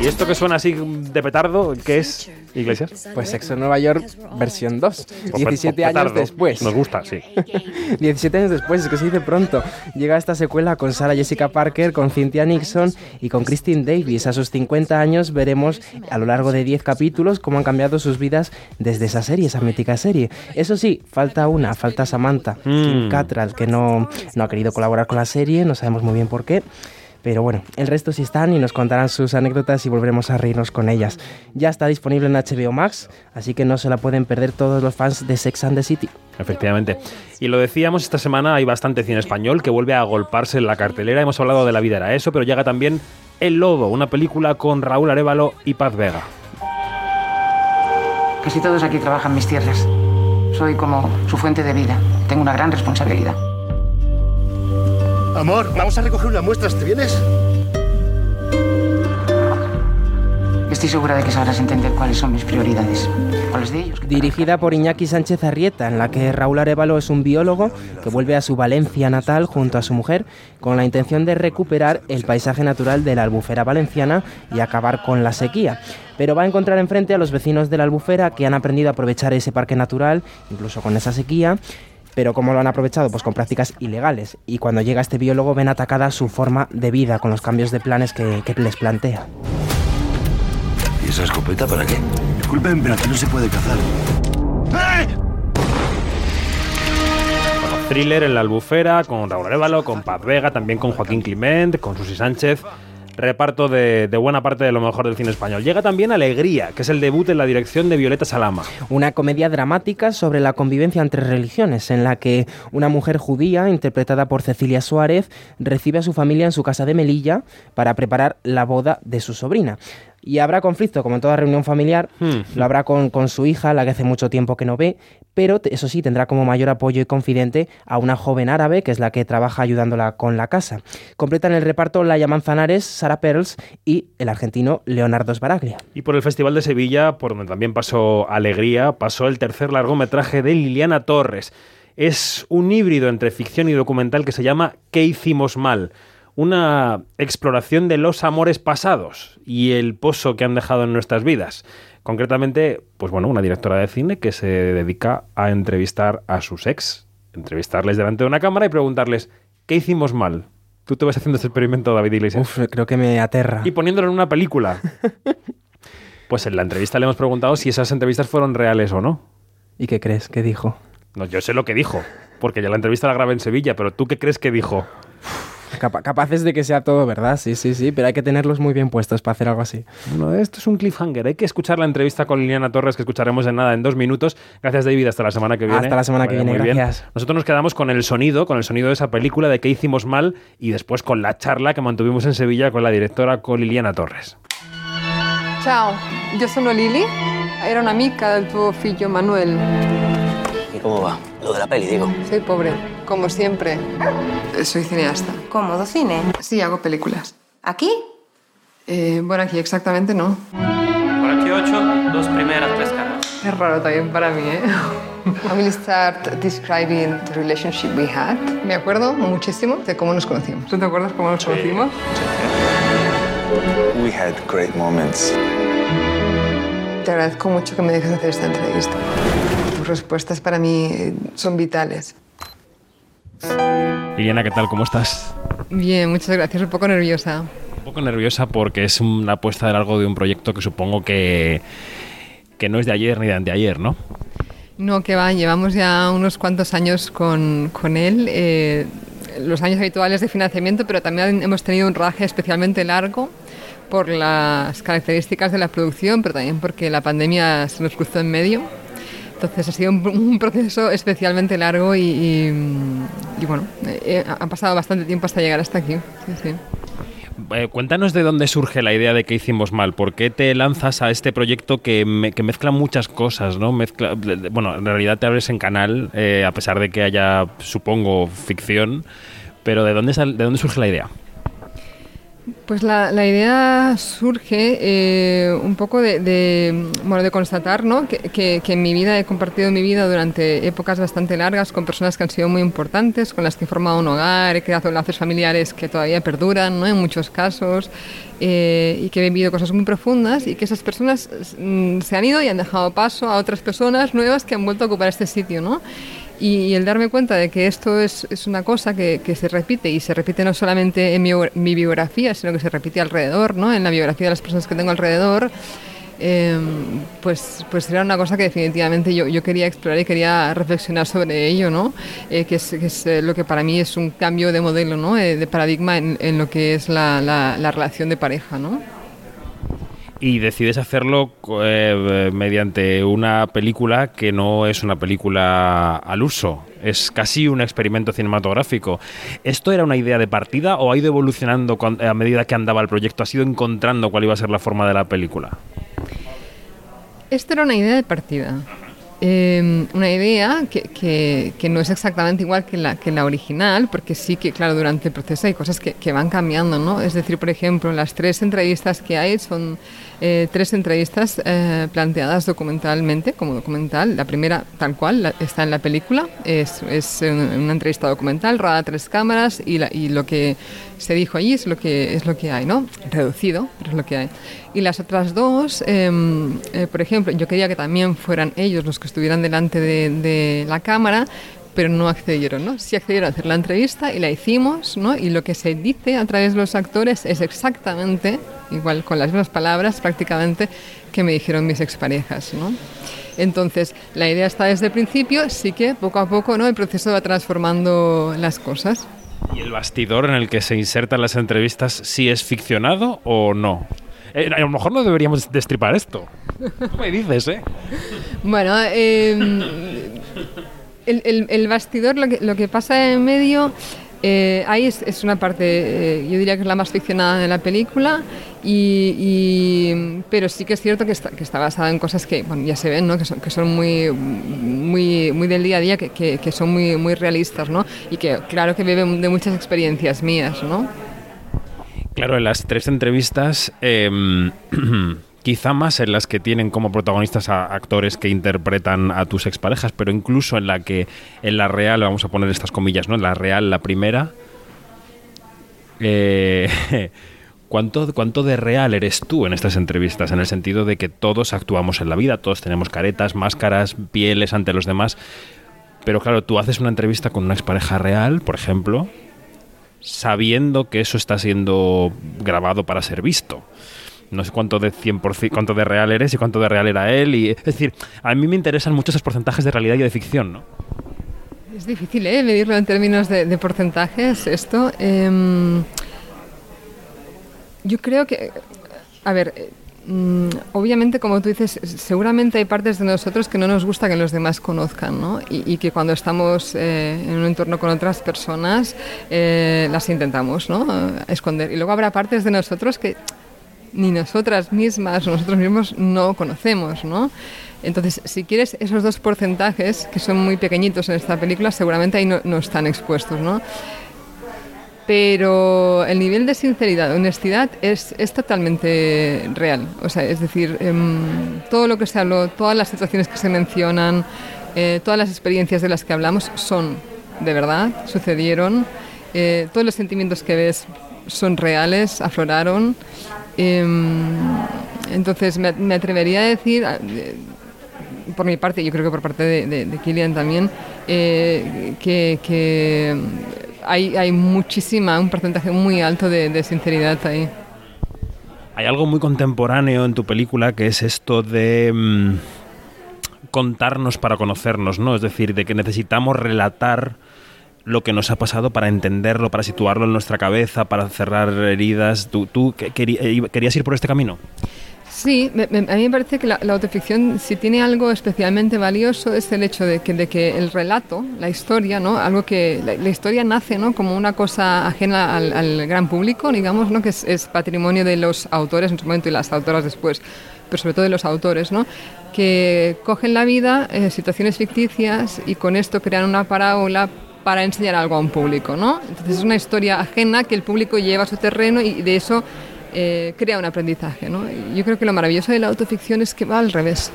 ¿Y esto que suena así de petardo, qué es, Iglesias? Pues Sexo en Nueva York, versión 2. O 17 pe- o años después. Nos gusta, sí. 17 años después, es que se dice pronto. Llega esta secuela con Sarah Jessica Parker, con Cynthia Nixon y con Christine Davis. A sus 50 años veremos a lo largo de 10 capítulos cómo han cambiado sus vidas desde esa serie, esa mítica serie. Eso sí, falta una, falta Samantha, Kim Cattrall, que no, no ha querido colaborar con la serie, no sabemos muy bien por qué. Pero bueno, el resto sí están y nos contarán sus anécdotas y volveremos a reírnos con ellas. Ya está disponible en HBO Max, así que no se la pueden perder todos los fans de Sex and the City. Efectivamente. Y lo decíamos, esta semana hay bastante cine español que vuelve a golparse en la cartelera. Hemos hablado de La vida era eso, pero llega también El Lobo, una película con Raúl Arevalo y Paz Vega. Casi todos aquí trabajan mis tierras. Soy como su fuente de vida. Tengo una gran responsabilidad. Amor, vamos a recoger unas muestras, ¿te vienes? Estoy segura de que sabrás entender cuáles son mis prioridades. ¿Cuáles de ellos? Dirigida por Iñaki Sánchez Arrieta, en la que Raúl Arevalo es un biólogo que vuelve a su Valencia natal junto a su mujer con la intención de recuperar el paisaje natural de la albufera valenciana y acabar con la sequía. Pero va a encontrar enfrente a los vecinos de la albufera que han aprendido a aprovechar ese parque natural, incluso con esa sequía. Pero ¿cómo lo han aprovechado? Pues con prácticas ilegales. Y cuando llega este biólogo ven atacada su forma de vida con los cambios de planes que, que les plantea. ¿Y esa escopeta para qué? Disculpen, pero aquí no se puede cazar. Bueno, thriller en la albufera, con Raúl Arevalo, con Paz Vega, también con Joaquín Clement, con Susi Sánchez. Reparto de, buena parte de lo mejor del cine español. Llega también Alegría, que es el debut en la dirección de Violeta Salama. Una comedia dramática sobre la convivencia entre religiones, en la que una mujer judía, interpretada por Cecilia Suárez, recibe a su familia en su casa de Melilla para preparar la boda de su sobrina. Y habrá conflicto, como en toda reunión familiar, lo habrá con, con su hija, la que hace mucho tiempo que no ve, pero eso sí, tendrá como mayor apoyo y confidente a una joven árabe, que es la que trabaja ayudándola con la casa. Completan el reparto Laia Manzanares, Sara Perls y el argentino Leonardo Sbaraglia. Y por el Festival de Sevilla, por donde también pasó Alegría, pasó el tercer largometraje de Liliana Torres. Es un híbrido entre ficción y documental que se llama ¿Qué hicimos mal? Una exploración de los amores pasados y el pozo que han dejado en nuestras vidas. Concretamente, pues bueno, una directora de cine que se dedica a entrevistar a sus ex, entrevistarles delante de una cámara y preguntarles ¿qué hicimos mal? Tú te vas haciendo este experimento, David Iglesias. Uf, creo que me aterra. Y poniéndolo en una película. Pues en la entrevista le hemos preguntado si esas entrevistas fueron reales o no. ¿Y qué crees? ¿Qué dijo? No, yo sé lo que dijo, porque ya la entrevista la grabé en Sevilla, pero ¿tú qué crees que dijo? Capa- capaces de que sea todo verdad, sí, sí, sí, pero hay que tenerlos muy bien puestos para hacer algo así. Bueno, esto es un cliffhanger. Hay que escuchar la entrevista con Liliana Torres que escucharemos en nada, en dos minutos. Gracias, David. Hasta la semana que viene. Hasta la semana que viene, muy bien. gracias. Nosotros nos quedamos con el sonido, con el sonido de esa película de qué hicimos mal y después con la charla que mantuvimos en Sevilla con la directora, con Liliana Torres. Ciao, io sono Lili, era un'amica del tuo figlio Manuel. ¿Y cómo va? Lo de la peli, digo. Soy pobre, como siempre. Soy cineasta. ¿Cómodo cine? Sí, hago películas. ¿Aquí? Eh, bueno, aquí exactamente no. Por aquí ocho, dos primeras, tres caras. Es raro también para mí, ¿eh? I will start describing the relationship we had. Me acuerdo muchísimo de cómo nos conocimos. ¿Tú te acuerdas cómo nos conocimos? We had great moments. Te agradezco mucho que me dejes hacer esta entrevista. Tus respuestas para mí eh, son vitales. Liliana, ¿qué tal? ¿Cómo estás? Bien, muchas gracias. Un poco nerviosa. Un poco nerviosa porque es una apuesta de largo de un proyecto que supongo que, que no es de ayer ni de anteayer, ¿no? No, que va, llevamos ya unos cuantos años con, con él, eh, los años habituales de financiamiento, pero también hemos tenido un rodaje especialmente largo por las características de la producción, pero también porque la pandemia se nos cruzó en medio. Entonces ha sido un, un proceso especialmente largo y, y, y bueno, eh, ha pasado bastante tiempo hasta llegar hasta aquí. Sí, sí. Eh, cuéntanos de dónde surge la idea de que hicimos mal. ¿Por qué te lanzas a este proyecto que, me- que mezcla muchas cosas? ¿no? Mezcla, bueno, en realidad te abres en canal, eh, a pesar de que haya, supongo, ficción. Pero ¿de dónde, sal- ¿de dónde surge la idea? Pues la, la idea surge eh, un poco de, de, bueno, de constatar ¿no? que, que, en mi vida he compartido mi vida durante épocas bastante largas con personas que han sido muy importantes, con las que he formado un hogar, he creado lazos familiares que todavía perduran ¿no? en muchos casos eh, y que he vivido cosas muy profundas y que esas personas mm, se han ido y han dejado paso a otras personas nuevas que han vuelto a ocupar este sitio. ¿no? Y, el darme cuenta de que esto es, es una cosa que, que, se repite y se repite no solamente en mi, biografía, sino que se repite alrededor, ¿no? en la biografía de las personas que tengo alrededor, eh, pues, pues era una cosa que definitivamente yo, yo quería explorar y quería reflexionar sobre ello, ¿no? Eh, que, es, que es lo que para mí es un cambio de modelo, ¿no? Eh, de paradigma en, en, lo que es la, la, la relación de pareja. ¿no? Y decides hacerlo eh, mediante una película que no es una película al uso, es casi un experimento cinematográfico. ¿Esto era una idea de partida o ha ido evolucionando a medida que andaba el proyecto? ¿Has ido encontrando cuál iba a ser la forma de la película? Esto era una idea de partida. Eh, una idea que, que, que, no es exactamente igual que la, que la original, porque sí que, claro, durante el proceso hay cosas que, que van cambiando, ¿no? Es decir, por ejemplo, las tres entrevistas que hay son eh, tres entrevistas eh, planteadas documentalmente, como documental. La primera, tal cual, la, está en la película, es, es una entrevista documental, rodada a tres cámaras y, la, y lo que se dijo allí es lo que, es lo que hay, ¿no? Reducido, pero es lo que hay. Y las otras dos, eh, eh, por ejemplo, yo quería que también fueran ellos los que estuvieran delante de, de la cámara, pero no accedieron, ¿no? Sí accedieron a hacer la entrevista y la hicimos, ¿no? Y lo que se dice a través de los actores es exactamente, igual con las mismas palabras prácticamente, que me dijeron mis exparejas, ¿no? Entonces, la idea está desde el principio, sí que poco a poco, ¿no? El proceso va transformando las cosas. ¿Y el bastidor en el que se insertan las entrevistas sí es ficcionado o no? Eh, a lo mejor no deberíamos destripar esto. ¿Qué me dices, eh? Bueno, eh, el, el, el, bastidor, lo que, lo que pasa en medio, eh, ahí es, es, una parte, eh, yo diría que es la más ficcionada de la película, y, y, pero sí que es cierto que está, que está basada en cosas que bueno, ya se ven, ¿no? que, son, que son muy, muy, muy del día a día, que, que, son muy, muy realistas, ¿no? y que claro que beben de muchas experiencias mías. ¿no? Claro, en las tres entrevistas... Eh, quizá más en las que tienen como protagonistas a actores que interpretan a tus exparejas, pero incluso en la que, en la real, vamos a poner estas comillas, ¿no? En la real, la primera. Eh, ¿cuánto, ¿Cuánto de real eres tú en estas entrevistas? En el sentido de que todos actuamos en la vida, todos tenemos caretas, máscaras, pieles ante los demás. Pero claro, tú haces una entrevista con una expareja real, por ejemplo, sabiendo que eso está siendo grabado para ser visto no sé cuánto de 100%, cuánto de real eres y cuánto de real era él. Y, es decir, a mí me interesan mucho esos porcentajes de realidad y de ficción, ¿no? Es difícil, ¿eh? Medirlo en términos de, de porcentajes, esto. Eh, yo creo que, a ver, Mm, obviamente, como tú dices, seguramente hay partes de nosotros que no nos gusta que los demás conozcan, ¿no? Y, y que cuando estamos eh, en un entorno con otras personas eh, las intentamos, ¿no? Esconder. Y luego habrá partes de nosotros que ni nosotras mismas, nosotros mismos no conocemos, ¿no? Entonces, si quieres esos dos porcentajes, que son muy pequeñitos en esta película, seguramente ahí no, no están expuestos, ¿no? Pero el nivel de sinceridad, honestidad, es, es totalmente real. O sea, es decir, eh, todo lo que se habló, todas las situaciones que se mencionan, eh, todas las experiencias de las que hablamos son de verdad, sucedieron. Eh, todos los sentimientos que ves son reales, afloraron. entonces, me, atrevería a decir, por mi parte, yo creo que por parte de, de, Kilian también, que, que hay, muchísima, un porcentaje muy alto de, sinceridad ahí. Hay algo muy contemporáneo en tu película que es esto de mmm, contarnos para conocernos, ¿no? Es decir, de que necesitamos relatar lo que nos ha pasado para entenderlo, para situarlo en nuestra cabeza, para cerrar heridas. ¿Tú, tú querías ir por este camino? Sí, me, me, a mí me parece que la, la, autoficción, si tiene algo especialmente valioso, es el hecho de que, de que el relato, la historia, ¿no? algo que la, la historia nace ¿no? como una cosa ajena al, al, gran público, digamos, ¿no? que es, es, patrimonio de los autores en su momento y las autoras después, pero sobre todo de los autores, ¿no? que cogen la vida, eh, situaciones ficticias, y con esto crean una parábola para enseñar algo a un público, ¿no? Entonces es una historia ajena que el público lleva a su terreno y de eso eh, crea un aprendizaje, ¿no? Yo creo que lo maravilloso de la autoficción es que va al revés,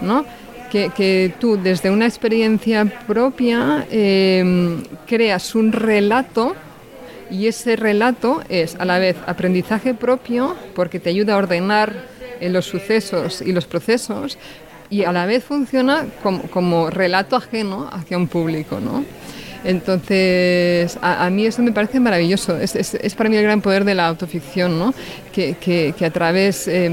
¿no? Que, que tú desde una experiencia propia eh, creas un relato y ese relato es a la vez aprendizaje propio porque te ayuda a ordenar eh, los sucesos y los procesos y a la vez funciona como, como relato ajeno hacia un público, ¿no? Entonces, a, a mí eso me parece maravilloso. Es, para mí el gran poder de la autoficción, ¿no? Que, que- que a través, eh,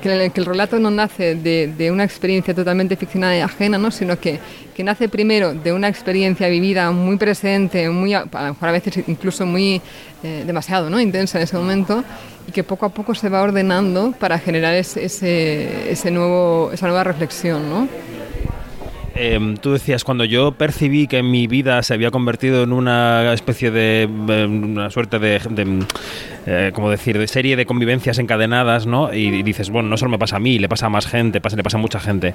que, el, relato no nace de, de una experiencia totalmente ficcionada y ajena, ¿no? Sino que, que nace primero de una experiencia vivida muy presente, muy, a a lo mejor a veces incluso muy eh, demasiado, ¿no? Intensa en ese momento y que poco a poco se va ordenando para generar ese, ese, ese nuevo, esa nueva reflexión, ¿no? Em, tú decías, cuando yo percibí que mi vida se había convertido en una especie de, em, una suerte de, de, eh, como decir, de serie de convivencias encadenadas, ¿no? Y, y dices, bueno, no solo me pasa a mí, le pasa a más gente, pasa, le pasa a mucha gente.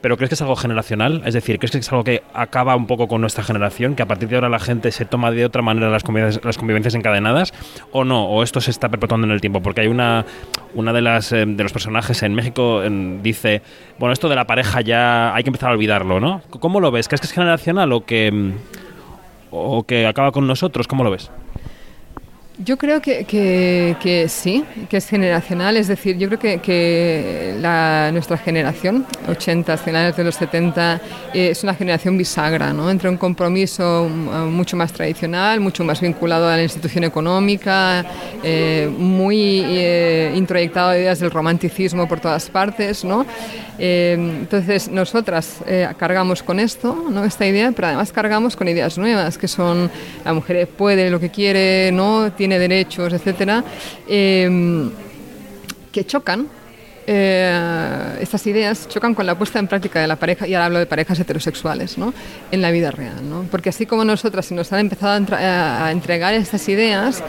Pero ¿crees que es algo generacional? Es decir, ¿crees que es algo que acaba un poco con nuestra generación? ¿Que a partir de ahora la gente se toma de otra manera las convivencias, las convivencias encadenadas? ¿O no? ¿O esto se está perpetuando en el tiempo? Porque hay una, una de, las, eh, de los personajes en México en- dice, bueno, esto de la pareja ya hay que empezar a olvidarlo, ¿no? ¿Cómo lo ves? ¿Crees que es generacional o que, mm, o que acaba con nosotros? ¿Cómo lo ves? Yo creo que, que- que sí, que es generacional, es decir, yo creo que, que la, nuestra generación, 80, finales de los 70, eh, es una generación bisagra, ¿no? entre un compromiso mm, mucho más tradicional, mucho más vinculado a la institución económica, eh, muy eh, introyectado de ideas del romanticismo por todas partes. ¿no? Eh, entonces, nosotras eh, cargamos con esto, ¿no? esta idea, pero además cargamos con ideas nuevas, que son la mujer puede lo que quiere, no tiene derechos, etcétera, eh, que chocan. eh, estas ideas chocan con la puesta en práctica de la pareja, y ahora hablo de parejas heterosexuales, ¿no? en la vida real. ¿no? Porque así como nosotras se nos han empezado a, a entregar estas ideas,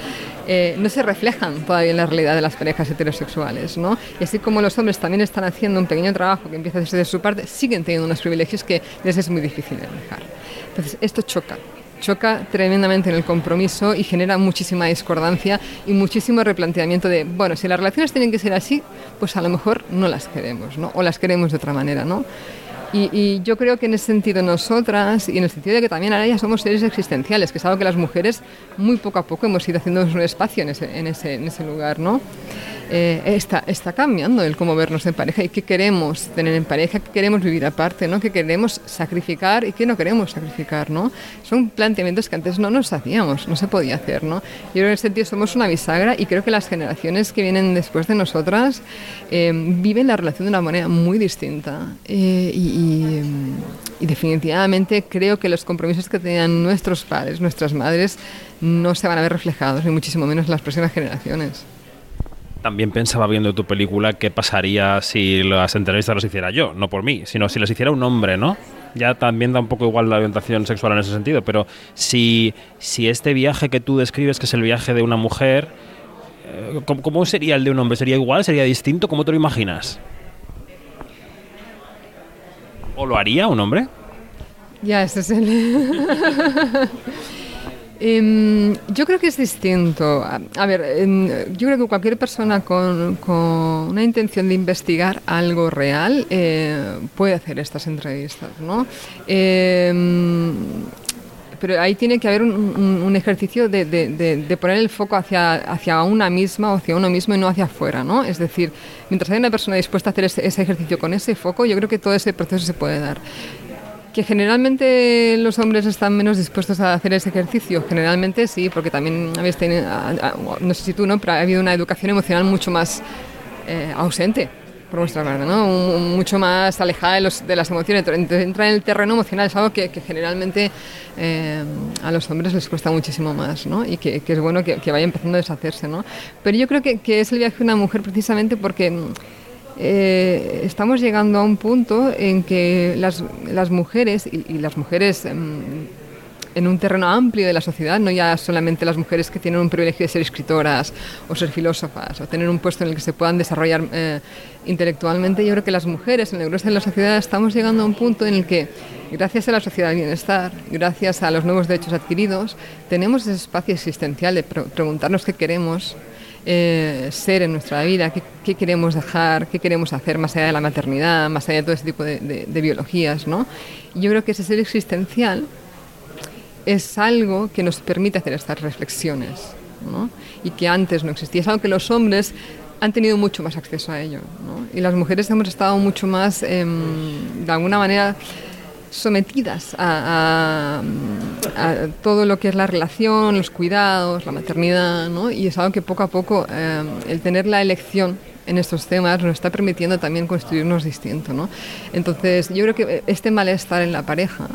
eh, no se reflejan todavía en la realidad de las parejas heterosexuales. ¿no? Y así como los hombres también están haciendo un pequeño trabajo que empieza desde su parte, siguen teniendo unos privilegios que les es muy difícil manejar. Entonces, esto choca. Choca tremendamente en el compromiso y genera muchísima discordancia y muchísimo replanteamiento de, bueno, si las relaciones tienen que ser así, pues a lo mejor no las queremos, ¿no? O las queremos de otra manera, ¿no? Y, y yo creo que en ese sentido nosotras, y en el sentido de que también ahora ya somos seres existenciales, que es algo que las mujeres muy poco a poco hemos ido haciendo un espacio en ese, en ese, en ese lugar, ¿no? Eh, está, está cambiando el cómo vernos en pareja y qué queremos tener en pareja, qué queremos vivir aparte, ¿no? qué queremos sacrificar y qué no queremos sacrificar. ¿no? Son planteamientos que antes no nos hacíamos, no se podía hacer. ¿no? Yo creo que en ese sentido somos una bisagra y creo que las generaciones que vienen después de nosotras eh, viven la relación de una manera muy distinta. Eh, y, y, em, y definitivamente creo que los compromisos que tenían nuestros padres, nuestras madres, no se van a ver reflejados, ni muchísimo menos en las próximas generaciones. También pensaba viendo tu película qué pasaría si las entrevistas las hiciera yo, no por mí, sino si las hiciera un hombre, ¿no? Ya también da un poco igual la orientación sexual en ese sentido, pero si, si este viaje que tú describes, que es el viaje de una mujer, eh, ¿cómo, cómo sería el de un hombre? ¿Sería igual? ¿Sería distinto? ¿Cómo te lo imaginas? ¿O lo haría un hombre? Ya, ese es el... Em, yo creo que es distinto. A, ver, em, yo creo que cualquier persona con, con una intención de investigar algo real eh, puede hacer estas entrevistas, ¿no? Em, pero ahí tiene que haber un, un- ejercicio de, poner el foco hacia, hacia una misma o hacia uno mismo y no hacia afuera, ¿no? Es decir, mientras haya una persona dispuesta a hacer ese, ejercicio con ese foco, yo creo que todo ese proceso se puede dar. Que generalmente los hombres están menos dispuestos a hacer ese ejercicio. Generalmente sí, porque también habéis tenido, no sé si tú, ¿no? Pero ha habido una educación emocional mucho más eh, ausente por nuestra parte, ¿no? Mucho más alejada de, los- de las emociones. Entrar en el terreno emocional es algo que, generalmente eh, a los hombres les cuesta muchísimo más, ¿no? Y que, es bueno que, vaya empezando a deshacerse, ¿no? Pero yo creo que, es el viaje de una mujer precisamente porque eh, estamos llegando a un punto en que las, mujeres, y, las mujeres mm, en un terreno amplio de la sociedad, no ya solamente las mujeres que tienen un privilegio de ser escritoras o ser filósofas o tener un puesto en el que se puedan desarrollar eh, intelectualmente, yo creo que las mujeres en el grueso de la sociedad estamos llegando a un punto en el que, gracias a la sociedad del bienestar, gracias a los nuevos derechos adquiridos, tenemos ese espacio existencial de pre- preguntarnos qué queremos eh, ser en nuestra vida, qué, qué queremos dejar, qué queremos hacer más allá de la maternidad, más allá de todo ese tipo de, de- de biologías. ¿no? Yo creo que ese ser existencial es algo que nos permite hacer estas reflexiones y que antes no existía. Es algo que los hombres han tenido mucho más acceso a ello y las mujeres hemos estado mucho más, em, de alguna manera, sometidas a, todo lo que es la relación, los cuidados, la maternidad, y es algo que poco a poco em, el tener la elección en estos temas nos está permitiendo también construirnos distinto. Entonces, yo creo que este malestar en la pareja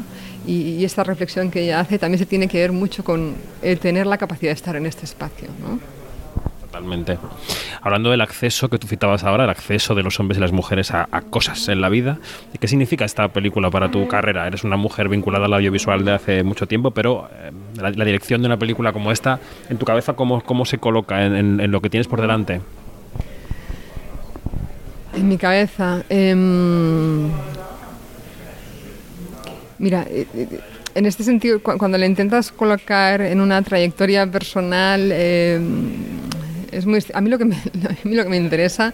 y, y esta reflexión que ella hace también se tiene que ver mucho con el tener la capacidad de estar en este espacio. ¿no? Totalmente. Hablando del acceso que tú citabas ahora, el acceso de los hombres y las mujeres a, a cosas en la vida, ¿qué significa esta película para tu carrera? Eres una mujer vinculada al audiovisual de hace mucho tiempo, pero eh, la, la dirección de una película como esta, en tu cabeza, ¿cómo, cómo se coloca en, en- en lo que tienes por delante? En mi cabeza. em, mira, eh, eh, en este sentido, cu- cuando le intentas colocar en una trayectoria personal, em, es muy, a, mí lo que me, a mí lo que me interesa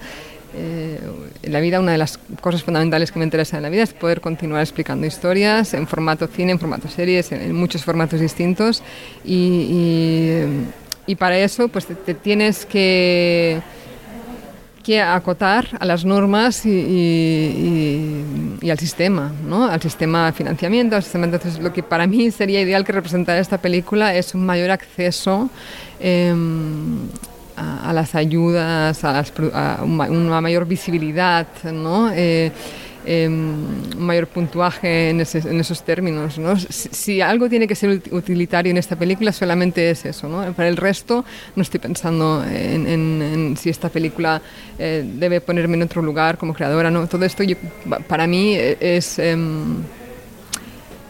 eh, en la vida, una de las cosas fundamentales que me interesa en la vida es poder continuar explicando historias en formato cine, en formato series, en, en muchos formatos distintos. Y, y, y para eso, pues te- te tienes que que acotar a las normas y, al sistema, ¿no? al sistema de financiamiento. Al sistema. Entonces, lo que para mí sería ideal que representara esta película es un mayor acceso em, a, las ayudas, a, las una mayor visibilidad, ¿no? Eh, em, un mayor puntuaje en, esos términos. ¿no? Si, algo tiene que ser ut- utilitario en esta película, solamente es eso. ¿no? Para el resto, no estoy pensando en, si esta película eh, debe ponerme en otro lugar como creadora. ¿no? Todo esto para mí eh, es... em,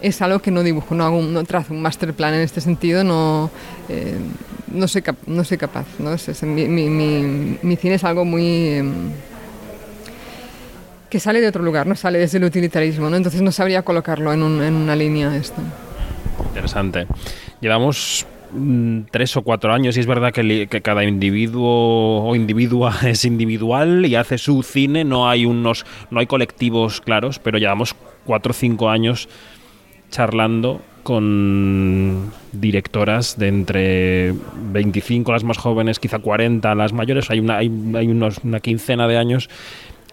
es algo que no dibujo, no, hago un- no trazo un master plan en este sentido, no, eh, no, soy, no soy capaz. ¿no? Mi cine es algo muy... que sale de otro lugar, no sale desde el utilitarismo, ¿no? entonces no sabría colocarlo en, un- en una línea esto. Interesante. Llevamos mm, tres o cuatro años y es verdad que, que cada individuo o individua es individual y hace su cine, no hay unos, no hay colectivos claros, pero llevamos cuatro o cinco años charlando con directoras de entre 25 las más jóvenes, quizá 40 las mayores, hay una, hay, hay unos- una quincena de años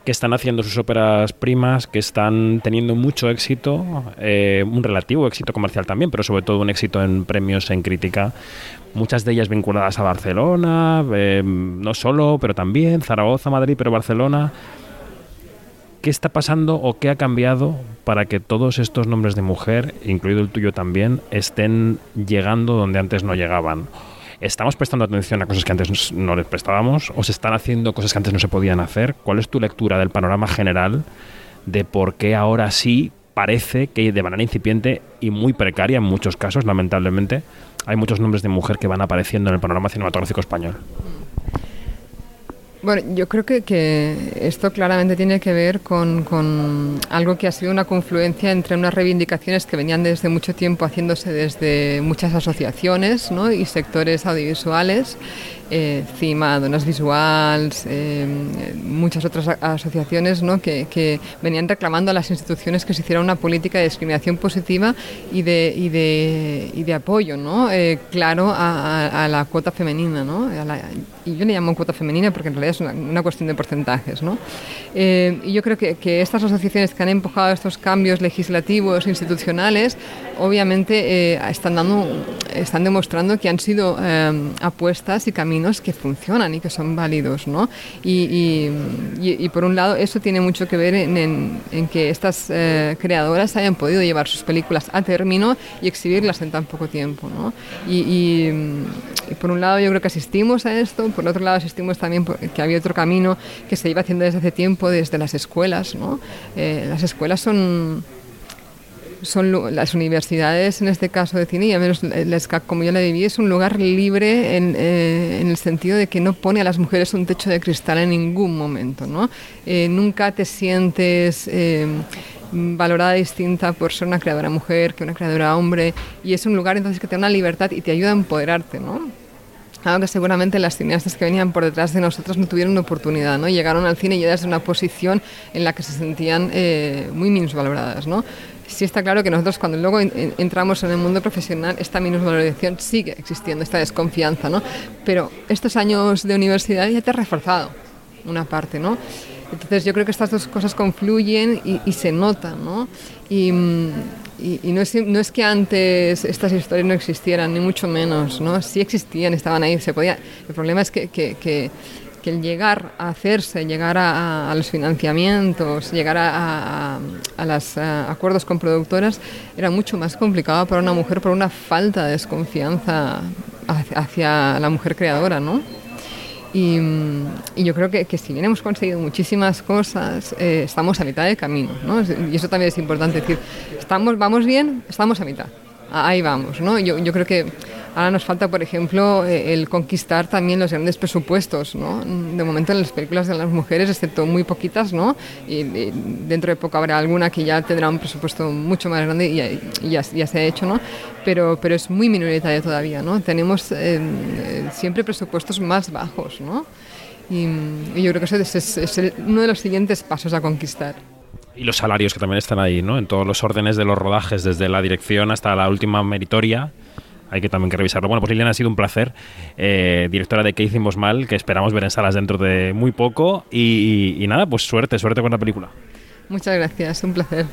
que están haciendo sus óperas primas, que están teniendo mucho éxito, eh, un relativo éxito comercial también, pero sobre todo un éxito en premios, en crítica. Muchas de ellas vinculadas a Barcelona, eh, no solo, pero también Zaragoza, Madrid, pero Barcelona. ¿Qué está pasando o qué ha cambiado para que todos estos nombres de mujer, incluido el tuyo también, estén llegando donde antes no llegaban? ¿Estamos prestando atención a cosas que antes no les prestábamos? ¿O se están haciendo cosas que antes no se podían hacer? ¿Cuál es tu lectura del panorama general de por qué ahora sí parece que de manera incipiente y muy precaria en muchos casos, lamentablemente, hay muchos nombres de mujer que van apareciendo en el panorama cinematográfico español? Bueno, yo creo que, que esto claramente tiene que ver con, con algo que ha sido una confluencia entre unas reivindicaciones que venían desde mucho tiempo haciéndose desde muchas asociaciones ¿no? y sectores audiovisuales, eh, CIMA, Dones Visuals, eh, muchas otras asociaciones ¿no? que, que venían reclamando a las instituciones que se hiciera una política de discriminación positiva y de, y de, y de apoyo ¿no? Eh, claro a, a- a la cuota femenina. ¿no? A la- y yo le llamo cuota femenina porque en realidad es una, una cuestión de porcentajes. ¿no? Eh, y yo creo que, que estas asociaciones que han empujado estos cambios legislativos, institucionales, obviamente eh, están, dando, están demostrando que han sido eh, apuestas y caminos que funcionan y que son válidos. ¿no? Y, y- y- y por un lado, eso tiene mucho que ver en, en- en que estas eh, creadoras hayan podido llevar sus películas a término y exhibirlas en tan poco tiempo. ¿no? Y, por un lado, yo creo que asistimos a esto, por otro lado, asistimos también que había otro camino que se iba haciendo desde hace tiempo, desde las escuelas. ¿no? Eh, las escuelas son son las universidades, en este caso de cine, y al menos la SCAC como yo la viví, es un lugar libre en, eh, en el sentido de que no pone a las mujeres un techo de cristal en ningún momento. ¿no? Eh, nunca te sientes eh, valorada distinta por ser una creadora mujer que una creadora hombre, y es un lugar entonces que te da una libertad y te ayuda a empoderarte. ¿no? Algo que seguramente las cineastas que venían por detrás de nosotros no tuvieron oportunidad, ¿no? Llegaron al cine ya desde una posición en la que se sentían eh, muy minusvaloradas, ¿no? Sí está claro que nosotros cuando luego en- en- entramos en el mundo profesional esta minusvalorización sigue existiendo, esta desconfianza, ¿no? Pero estos años de universidad ya te ha reforzado una parte, ¿no? Entonces yo creo que estas dos cosas confluyen y, y se notan, ¿no? Y, mm, y- y no, es, no es que antes estas historias no existieran, ni mucho menos, ¿no? Sí existían, estaban ahí, se podía... El problema es que, que- que- que el llegar a hacerse, llegar a, a- a los financiamientos, llegar a, a, los acuerdos con productoras, era mucho más complicado para una mujer por una falta de desconfianza hacia, la mujer creadora, ¿no? Y, y yo creo que, que si bien hemos conseguido muchísimas cosas, eh, estamos a mitad del camino, ¿no? Y eso también es importante decir, estamos, vamos bien, estamos a mitad. A- Ahí vamos, ¿no? Yo, yo creo que ahora nos falta, por ejemplo, eh, el conquistar también los grandes presupuestos, ¿no? De momento en las películas de las mujeres, excepto muy poquitas, ¿no? Y, y dentro de poco habrá alguna que ya tendrá un presupuesto mucho más grande y, ya- y ya, ya se ha hecho, ¿no? Pero, pero es muy minoritario todavía, ¿no? Tenemos eh, eh, siempre presupuestos más bajos, ¿no? Y, y yo creo que eso es, es- es el- uno de los siguientes pasos a conquistar. Y los salarios que también están ahí, ¿no? En todos los órdenes de los rodajes, desde la dirección hasta la última meritoria. Hay que también que revisarlo. Bueno, pues Liliana ha sido un placer. Eh, directora de ¿Qué hicimos mal? Que esperamos ver en salas dentro de muy poco. Y, y nada, pues suerte, suerte con la película. Muchas gracias, un placer.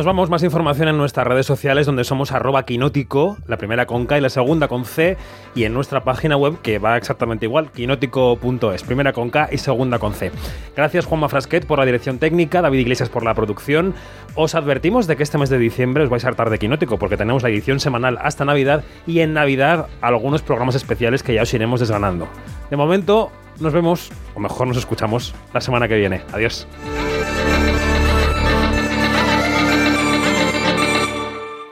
Nos vamos, más información en nuestras redes sociales donde somos arroba quinótico, la primera con K y la segunda con C, y en nuestra página web que va exactamente igual, quinótico.es, primera con K y segunda con C. Gracias Juanma Frasquet por la dirección técnica, David Iglesias por la producción. Os advertimos de que este mes de diciembre os vais a hartar de quinótico porque tenemos la edición semanal hasta Navidad y en Navidad algunos programas especiales que ya os iremos desgranando. De momento, nos vemos, o mejor nos escuchamos, la semana que viene. Adiós.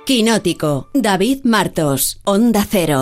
Quinótico, David Martos, Onda Cero.